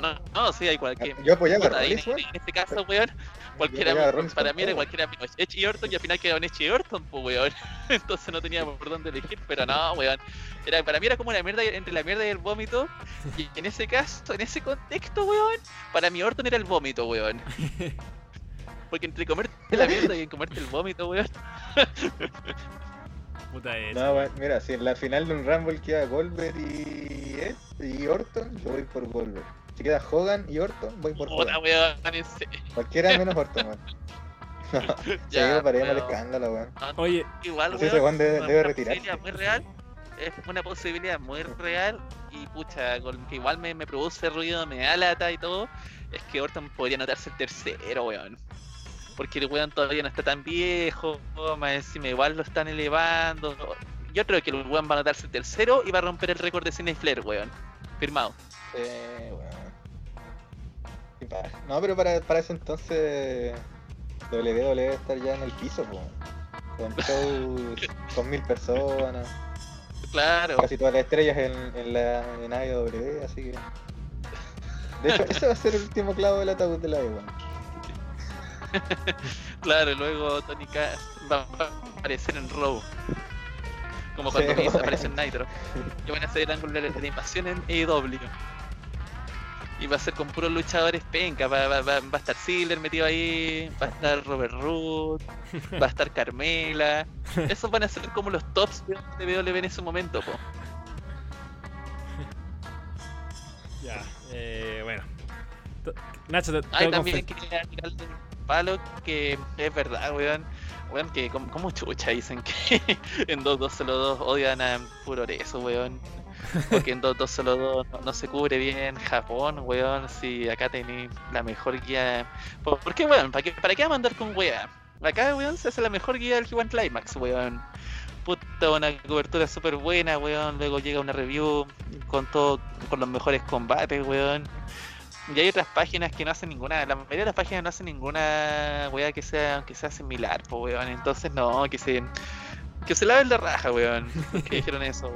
No, no, sí, hay cualquier. Yo apoyaba a en, Rollins, en este caso, weón, <laughs> cualquiera, para mí era cualquiera menos Edge y Orton y al final quedaron Edge y Orton, pues weón. <laughs> Entonces no tenía por dónde elegir, pero no, weón. Era, para mí era como la mierda entre la mierda y el vómito. Y en ese caso, en ese contexto, weón, para mí Orton era el vómito, weón. <laughs> Porque entre comerte la mierda y comerte el vómito, weón. Puta Edge. No, weón, mira, si en la final de un Rumble queda Goldberg y y Orton, yo voy por Goldberg. Si queda Hogan y Orton, voy por Hogan. Cualquiera menos <laughs> Orton. <laughs> No, Ya, sí, paremos el escándalo, weón. Oye, Igual, ese weón, debe- retirarse. posibilidad muy real. Es una posibilidad muy <laughs> real y pucha, con que igual me, me produce ruido, me da lata y todo, es que Orton podría anotarse el tercero, weón. Porque el weón todavía no está tan viejo, más encima igual lo están elevando. Yo creo que el weón va a anotarse el tercero y va a romper el récord de Cine Flair, weón. Firmado. Sí, weón. No, pero para, para ese entonces WWE debe estar ya en el piso, po. Con shows <laughs> con mil personas, Claro. casi todas las estrellas en, en la en AEW, así que. De hecho, ese va a ser el último clavo del ataúd de la E, weón. <laughs> Claro, y luego Tony Khan va a aparecer en Raw. Como cuando Sí, bueno. aparece en Nitro. Y van a hacer el ángulo de la invasión en AEW. Y va a ser con puros luchadores penca. Va, va- va- va a estar Ziggler metido ahí. Va a estar Robert Root. Va a estar Carmela. <laughs> Esos van a ser como los tops de WWE en ese momento, po. <laughs> ya, eh, bueno. Nacho, te, te Ay, también quería tirarle un palo que es verdad, weón. Weón, que como, como chucha dicen que <laughs> en 2-2-2 odian a Furoreso, weón. <laughs> Porque en 2-2-2 no, no se cubre bien Japón, weón. Si acá tenéis la mejor guía. ¿Por, por qué, weón? ¿Para qué, ¿Para qué mandar con weá? Acá, weón, se hace la mejor guía del G1 Climax, weón. Puta, una cobertura súper buena, weón. Luego llega una review con todo, con los mejores combates, weón. Y hay otras páginas que no hacen ninguna, la mayoría de las páginas no hacen ninguna weá que sea, que sea similar, po weón. Entonces no, que se que se laven la raja, weón. <laughs> Que dijeron eso.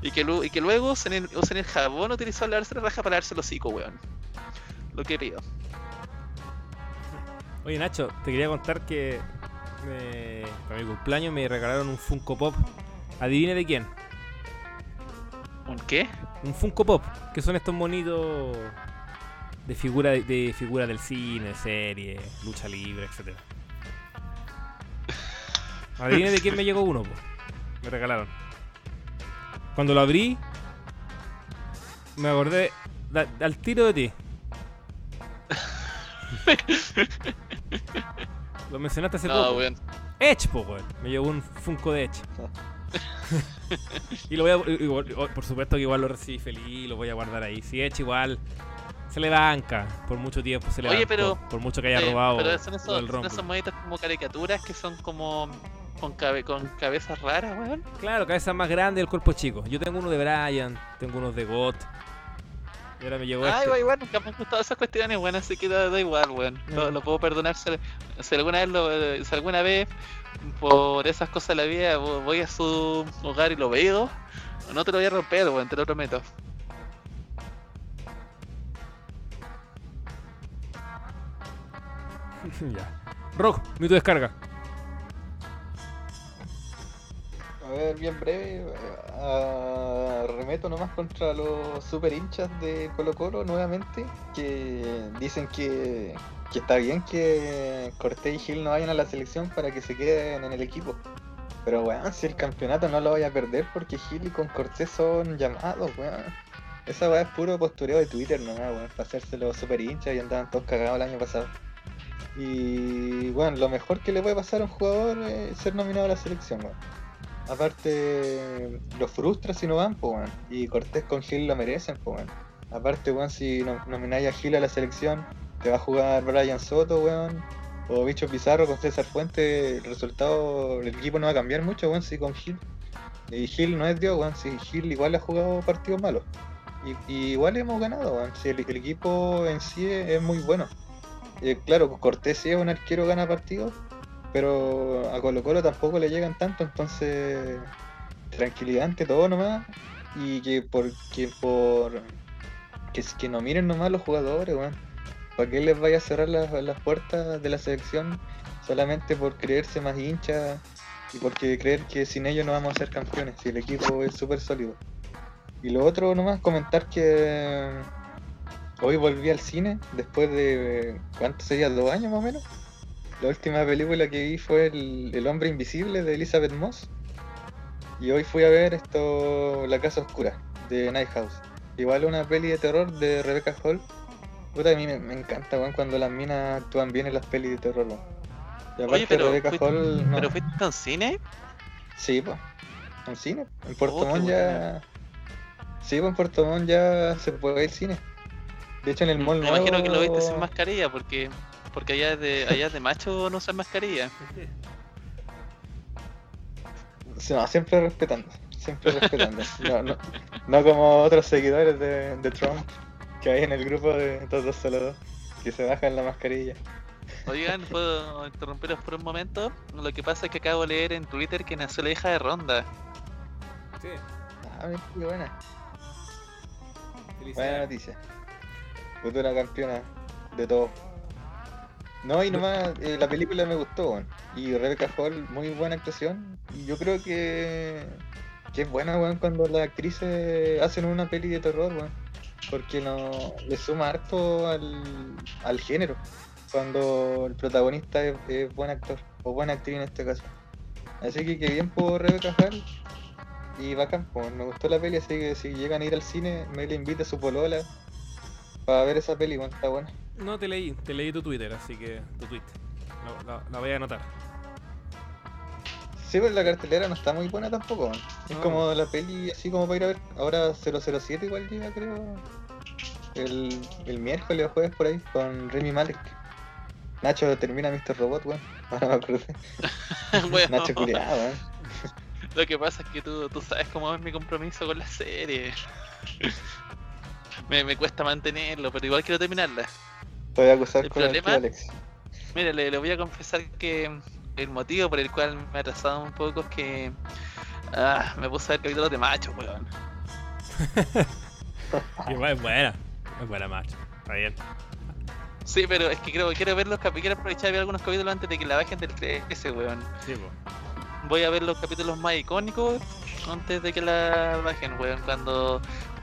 Y que, y que luego usen el, usen el jabón utilizado al lavarse la raja para lavarse el hocico, weón. Lo que pido. Oye, Nacho, te quería contar que me- para mi cumpleaños me regalaron un Funko Pop. Adivine de quién. ¿Un qué? Un Funko Pop, que son estos monitos de figura de, de figura del cine, serie, lucha libre, etcétera. <laughs> Adivine de quién me llegó uno, po. Me regalaron. Cuando lo abrí, me acordé da- al tiro de ti. <laughs> lo mencionaste hace No, poco. Edge, po, weón. Me llegó un Funko de Edge. <laughs> y lo voy a. igual- por supuesto que igual lo recibí feliz, lo voy a guardar ahí. Si Edge igual se le banca por mucho tiempo, se le Oye, banca. pero- por mucho que haya Eh, robado. pero son esos, son esos monitos como caricaturas que son como con, cabe- con cabezas raras, weón. Claro, cabeza más grande y el cuerpo chico. Yo tengo uno de Brian, tengo unos de Got. Y ahora me llegó Ah, este. igual, nunca me han gustado esas cuestiones, weón, así que da, da igual, weón. Lo, Mm. lo puedo perdonar si, si alguna vez lo, eh, si alguna vez por esas cosas de la vida vo- voy a su hogar y lo veo, no te lo voy a romper, weón, te lo prometo. <laughs> ya. Rock, mi tu descarga. A ver, bien breve, eh, remeto nomás contra los super hinchas de Colo Colo nuevamente, que dicen que, que está bien que Cortés y Gil no vayan a la selección para que se queden en el equipo. Pero weón, si el campeonato no lo vaya a perder porque Gil y con Cortés son llamados, weón. Esa weá es puro postureo de Twitter nomás, weón, para hacerse los super hinchas y andaban todos cagados el año pasado. Y bueno, lo mejor que le puede pasar a un jugador es ser nominado a la selección, weón. Aparte, lo frustra si no van. Y Cortés con Gil lo merecen. Aparte, weón, si no, nomináis a Gil a la selección, te va a jugar Brian Soto, weón. O Bicho Pizarro con César Fuente, el resultado, el equipo no va a cambiar mucho, weón, si con Gil. Y Gil no es Dios, weón, si Gil igual ha jugado partidos malos. Y, igual hemos ganado, weón. Si el, equipo en sí es, es muy bueno. Eh, claro, pues Cortés sí es un arquero gana partidos, pero a Colo Colo tampoco le llegan tanto, entonces tranquilidad ante todo nomás y que por que por que, no miren nomás los jugadores, weón. ¿Para qué les vaya a cerrar las, las puertas de la selección solamente por creerse más hinchas y porque creer que sin ellos no vamos a ser campeones? Si el equipo es súper sólido. Y lo otro nomás comentar que hoy volví al cine después de ¿cuánto sería? ¿Dos años más o menos? La última película que vi fue El, El hombre invisible de Elizabeth Moss. Y hoy fui a ver esto La Casa Oscura de Night House. Igual una peli de terror de Rebecca Hall. Puta, a mí me, me encanta, weón, cuando las minas actúan bien en las pelis de terror, weón. Y aparte Oye, pero Rebecca fuiste- Hall. No. ¿Pero fuiste un cine? Sí, pues. En cine. En Puerto Oh, Montt ya. Sí, pues en Puerto Montt ya se puede ir cine. De hecho, en el mall Me imagino que lo viste sin mascarilla, porque porque allá es de, allá es de macho no usar mascarilla. Sí, No, siempre respetando, siempre respetando. No, no, no como otros seguidores de, de Trump que hay en el grupo de Todos Solo Dos, que se bajan la mascarilla. Oigan, ¿puedo interrumpirlos por un momento? Lo que pasa es que acabo de leer en Twitter que nació la hija de Ronda. Sí, Ah, qué buena. Buena noticia. Futura campeona de todo. No, y nomás eh, la película me gustó. Y Rebecca Hall, muy buena actuación. Y yo creo que, que es buena, weón, cuando las actrices hacen una peli de terror, weón. Porque no le suma harto al, al género. Cuando el protagonista es, es buen actor, o buena actriz en este caso. Así que que bien por Rebecca Hall. Y bacán, pues, me gustó la peli, así que si llegan a ir al cine, me le invita a su polola para ver esa peli, weón, está buena. No te leí, te leí tu Twitter, así que tu tweet. La, la- la voy a anotar. Sí, pero la cartelera no está muy buena tampoco, weón. Es No. como la peli así como para ir a ver. Ahora 007 igual llega, creo. El, el miércoles o jueves por ahí, con Remy Malek. Nacho termina Mr. Robot, weón. <laughs> Ahora me acordé. <laughs> Bueno, Nacho culiado, weón. lo que pasa es que tú, tú sabes cómo es mi compromiso con la serie. Me, me cuesta mantenerlo, pero igual quiero terminarla. Te voy a acusar ¿El con el tío? Alex. Mire, le, le voy a confesar que el motivo por el cual me ha atrasado un poco es que ah, me puse a ver capítulos de macho, weón. <laughs> Igual es buena. Es buena macho. Está bien. Sí, pero es que creo quiero ver los capi- quiero aprovechar de ver algunos capítulos antes de que la bajen del 13, weón. Sí, po. Voy a ver los capítulos más icónicos antes de que la bajen, weón. Cuando,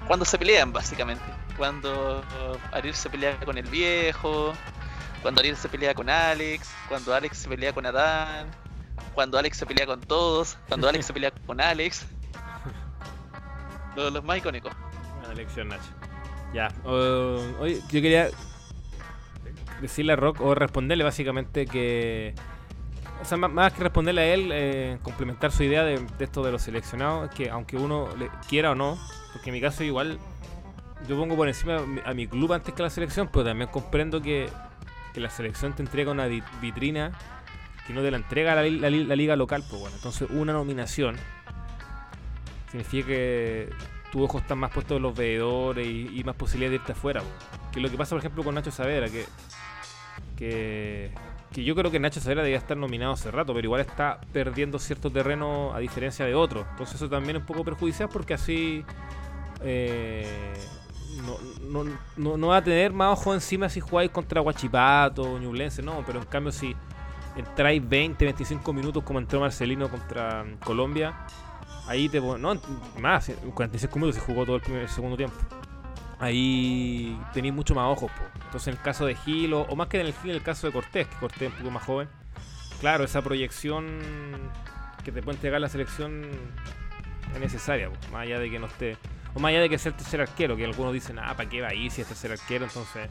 cuando se pelean, básicamente. Cuando Ariel se pelea con el viejo. Cuando Ariel se pelea con Alex. Cuando Alex se pelea con Adán. Cuando Alex se pelea con todos. Cuando Alex se pelea con Alex. Los, los más icónicos. Buena elección, Nacho. Ya. uh, oye, yo quería decirle a Rock o responderle básicamente que. O sea, más, que responderle a él, eh, complementar su idea de, esto de los seleccionados, que aunque uno quiera o no, porque en mi caso igual yo pongo por encima a mi, club antes que a la selección, pero también comprendo que, que la selección te entrega una vi- vitrina que no te la entrega la, la li- la liga local, pues bueno, entonces una nominación significa que tus ojos están más puestos en los veedores y, más posibilidad de irte afuera. po. Que lo que pasa, por ejemplo, con Nacho Savera, que, que, yo creo que Nacho Savera debería estar nominado hace rato, pero igual está perdiendo cierto terreno a diferencia de otros. Entonces eso también es un poco perjudicial porque así eh, no, no, no, no va a tener más ojo encima si jugáis contra Guachipato o Ñublense, no, pero en cambio si entráis 20, 25 minutos como entró Marcelino contra mm, Colombia, Ahí te no, más, en 45 minutos se jugó todo el, primer, segundo tiempo. Ahí tenéis mucho más ojos, po. Entonces en el caso de Gil, o, más que en el Gil, en el caso de Cortés, que Cortés es un poco más joven, claro, esa proyección que te puede entregar la selección es necesaria, más allá de que no esté, o más allá de que sea el tercer arquero, que algunos dicen, ah, ¿para qué va ahí si es tercer arquero? Entonces,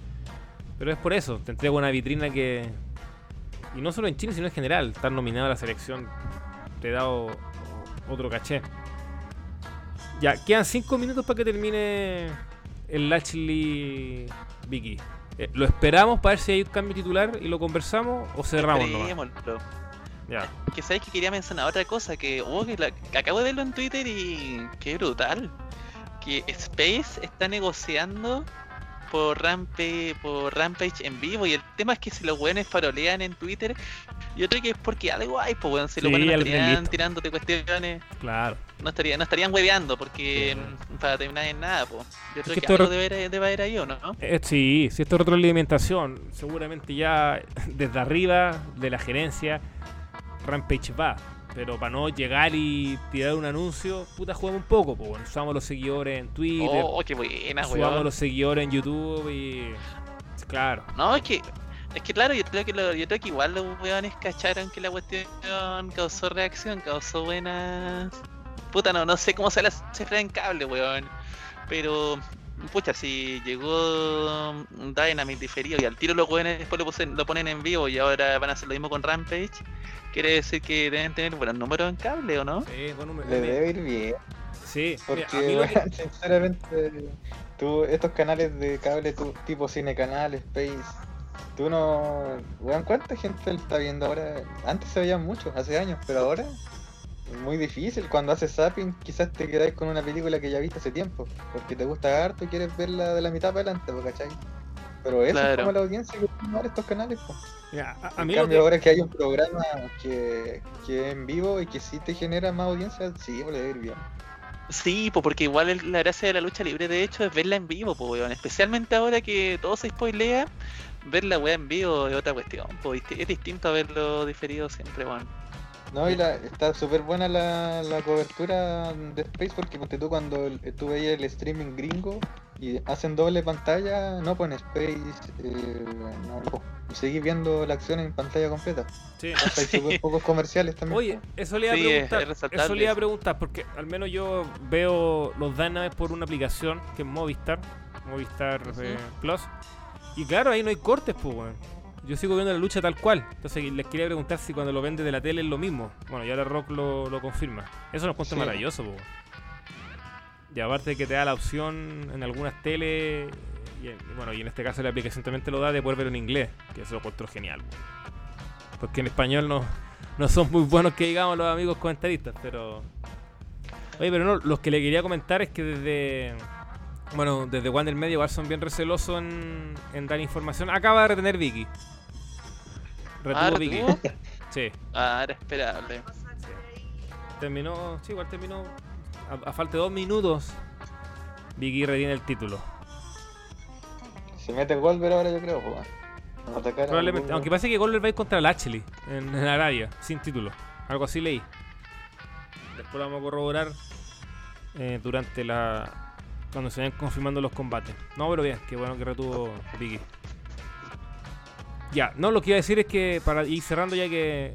pero es por eso, te entrega una vitrina que, y no solo en Chile, sino en general, estar nominado a la selección te da o- o- otro caché. Ya, quedan 5 minutos para que termine el Lashley Vicky. Eh, ¿Lo esperamos para ver si hay un cambio titular y lo conversamos o cerramos. Ya. Que sabes que quería mencionar otra cosa que, oh, que, la- que acabo de verlo en Twitter y qué brutal. Que Space está negociando por Rampage, por Rampage en vivo y el tema es que si los weones farolean en Twitter, yo creo que es porque algo hay, pues weón, si los Sí, weones estarían tirándote cuestiones, Claro. no estarían, no estarían hueveando porque Sí. para terminar en nada, pues. Yo creo que que, esto algo debe, debe haber ahí, ¿o no? Eh, sí, si esto es retroalimentación, seguramente ya <laughs> desde arriba de la gerencia Rampage va. Pero para no llegar y tirar un anuncio, puta, juguemos un poco. Pues bueno, usamos los seguidores en Twitter, Oh, qué buena, subamos weón. los seguidores en YouTube y. Claro. No, es que, es que claro, yo creo que, lo- yo creo que igual los weones cacharon que la cuestión causó reacción, causó buenas... Puta, no, no sé cómo se la cifra en cable, weón. Pero, pucha, si llegó Dynamite diferido y al tiro los weones después lo ponen en vivo y ahora van a hacer lo mismo con Rampage, quiere decir que deben tener buenos números en cable, ¿o no? Sí, bueno, me- Le debe ir bien. sí, mira, Porque, a mí lo que- weón, <laughs> sinceramente, tú, estos canales de cable tú, tipo Cine Canal, Space, tú no. Weón, ¿cuánta gente lo está viendo ahora? Antes se veían mucho, hace años, pero ahora es muy difícil. Cuando haces zapping, quizás te quedáis con una película que ya viste hace tiempo, porque te gusta harto y quieres verla de la mitad para adelante, ¿cachai? Pero eso es Claro. como la audiencia que tienen ahora estos canales. a, a En cambio, que- ahora que hay un programa que, que es en vivo y que sí te genera más audiencia, sí, pues, le debe ir bien. Sí, pues porque igual el- la gracia de la lucha libre de hecho es verla en vivo, pues weón. Especialmente ahora que todo se spoilea, ver la weá en vivo es otra cuestión, pues es distinto a verlo diferido siempre, weón. No, y la, está súper buena la, la cobertura de Space porque ponte tú cuando tú veías el streaming gringo y hacen doble pantalla, no ponen Space, eh, no, no, y seguís viendo la acción en pantalla completa. sí. Entonces hay <laughs> Sí. súper pocos comerciales también. Oye, eso le iba a Sí, es- preguntar. es eso le iba a preguntar porque al menos yo veo los Dynamites por una aplicación que es Movistar, Movistar eh, Plus. Y claro, ahí no hay cortes, pues, weón. Yo sigo viendo la lucha tal cual. Entonces les quería preguntar si cuando lo vende de la tele es lo mismo. Bueno, ya la Rock lo, lo confirma. Eso nos cuenta Sí. maravilloso, pues. Y aparte de que te da la opción en algunas teles, y en- bueno, y en este caso la aplicación también te lo da de poder verlo en inglés, que eso lo encuentro genial. weón. Porque en español no, no son muy buenos que digamos los amigos comentaristas, pero... Oye, pero no, los que le quería comentar es que desde... Bueno, desde Wander Medio igual son bien recelosos en, en dar información. Acaba de retener Vicky. Retuvo Ah, Vicky. <laughs> Sí. Ah, era esperable. Terminó, sí, igual terminó. A, a falta de dos minutos, Vicky retiene el título. Se mete el Wolver ahora yo creo, pues. Probablemente, aunque parece que Goldberg va a ir contra el Ashley en, en Arabia, sin título. Algo así leí. Después lo vamos a corroborar eh, durante la. cuando se vayan confirmando los combates. No, pero bien, qué bueno que retuvo Vicky. Ya, no, lo que iba a decir es que para ir cerrando ya que,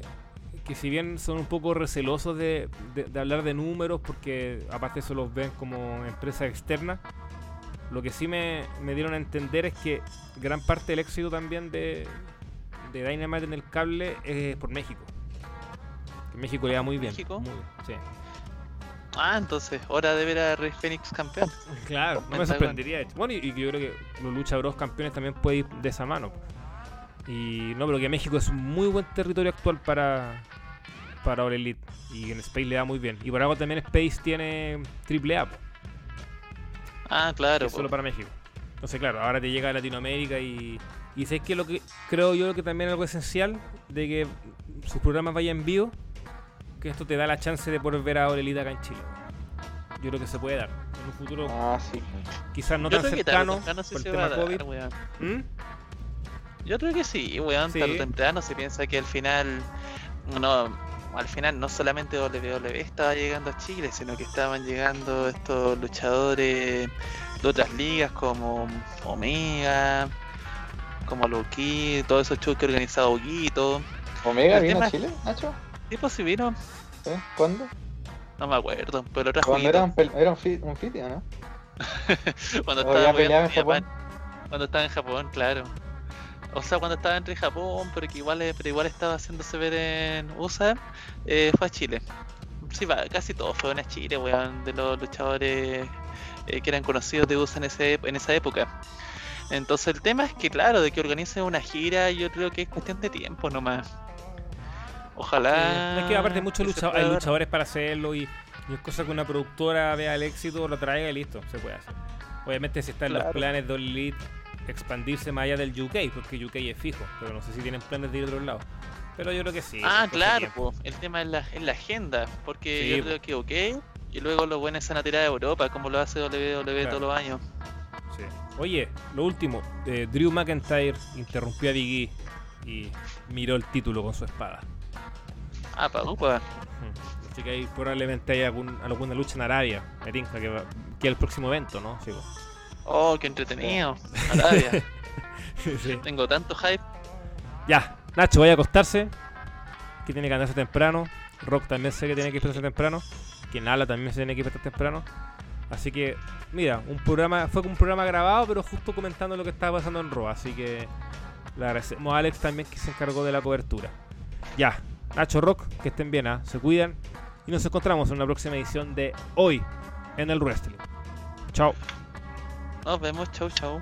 que si bien son un poco recelosos de, de- de hablar de números, porque aparte eso los ven como empresa externa, lo que sí me, me dieron a entender es que gran parte del éxito también de, de Dynamite en el cable es por México. Que México le da muy bien. ¿México? muy bien, sí. Ah, entonces, hora de ver a Rey Fénix campeón. Claro, no me sorprendería. Bueno, y, y yo creo que los Lucha Bros campeones también puede ir de esa mano. Y no, pero que México es un muy buen territorio actual para para All Elite. Y en Space le da muy bien. Y por algo también Space tiene triple A, po, Ah, claro. es solo para México. Entonces, claro, ahora te llega a Latinoamérica y. Y sé que lo que creo yo que también es algo esencial de que sus programas vayan en vivo, que esto te da la chance de poder ver a All Elite acá en Chile. Yo creo que se puede dar en un futuro Ah, sí. quizás no Yo tan cercano por el tema dar, COVID. ¿Mm? Yo creo que sí, weón, Sí. tarde o temprano se piensa que al final, no, al final no solamente WWE estaba llegando a Chile, sino que estaban llegando estos luchadores de otras ligas como Omega, como Loki, todos esos shows que organizaba Huguito. ¿Omega El vino a Chile, Nacho? ¿Qué pues si vino? ¿Sí? ¿Cuándo? No me acuerdo, pero lo trajo Cuando era un, era un, fi- un fitio, ¿no? <laughs> Cuando O estaba en. Japón. Cuando estaba en Japón, claro. <laughs> O sea, cuando estaba entre Japón, pero que igual, eh, pero igual estaba haciéndose ver en USA, eh, fue a Chile. Sí, va, casi todos fueron a Chile, weón, de los luchadores eh, que eran conocidos de USA en, ese, en esa época. Entonces el tema es que, claro, de que organice una gira, yo creo que es cuestión de tiempo nomás. Ojalá. Es que aparte muchos lucha- hay luchadores para hacerlo y, y es cosa que una productora vea el éxito, lo traiga y listo, se puede hacer. Obviamente si están los Claro. planes de All Elite expandirse más allá del UK, porque UK es fijo, pero no sé si tienen planes de ir a otro lado. Pero yo creo que sí. Ah, claro, po, el tema es la, es la agenda, porque Sí, yo po. creo que ok, y luego los buenos se van a tirar a Europa, como lo hace WWE Claro. todos los años. Sí. Oye, lo último, eh, Drew McIntyre interrumpió a Big E y miró el título con su espada. Ah, pa' upa. Hmm. Así que ahí probablemente hay algún- alguna lucha en Arabia, me que, que es el próximo evento, ¿no? Sí, po. Oh, qué entretenido. <laughs> Sí. Tengo tanto hype. Ya, Nacho, vaya a acostarse. Que tiene que andarse temprano. Rock también sé que tiene que despertarse temprano. Quien habla también se tiene que despertar temprano. Así que, mira, un programa fue un programa grabado, pero justo comentando lo que estaba pasando en Raw. Así que le agradecemos a Alex también que se encargó de la cobertura. Ya, Nacho Rock, que estén bien, ¿ah? se cuidan. Y nos encontramos en una próxima edición de Hoy en el Wrestling. Chao. Nos vemos, chau chau.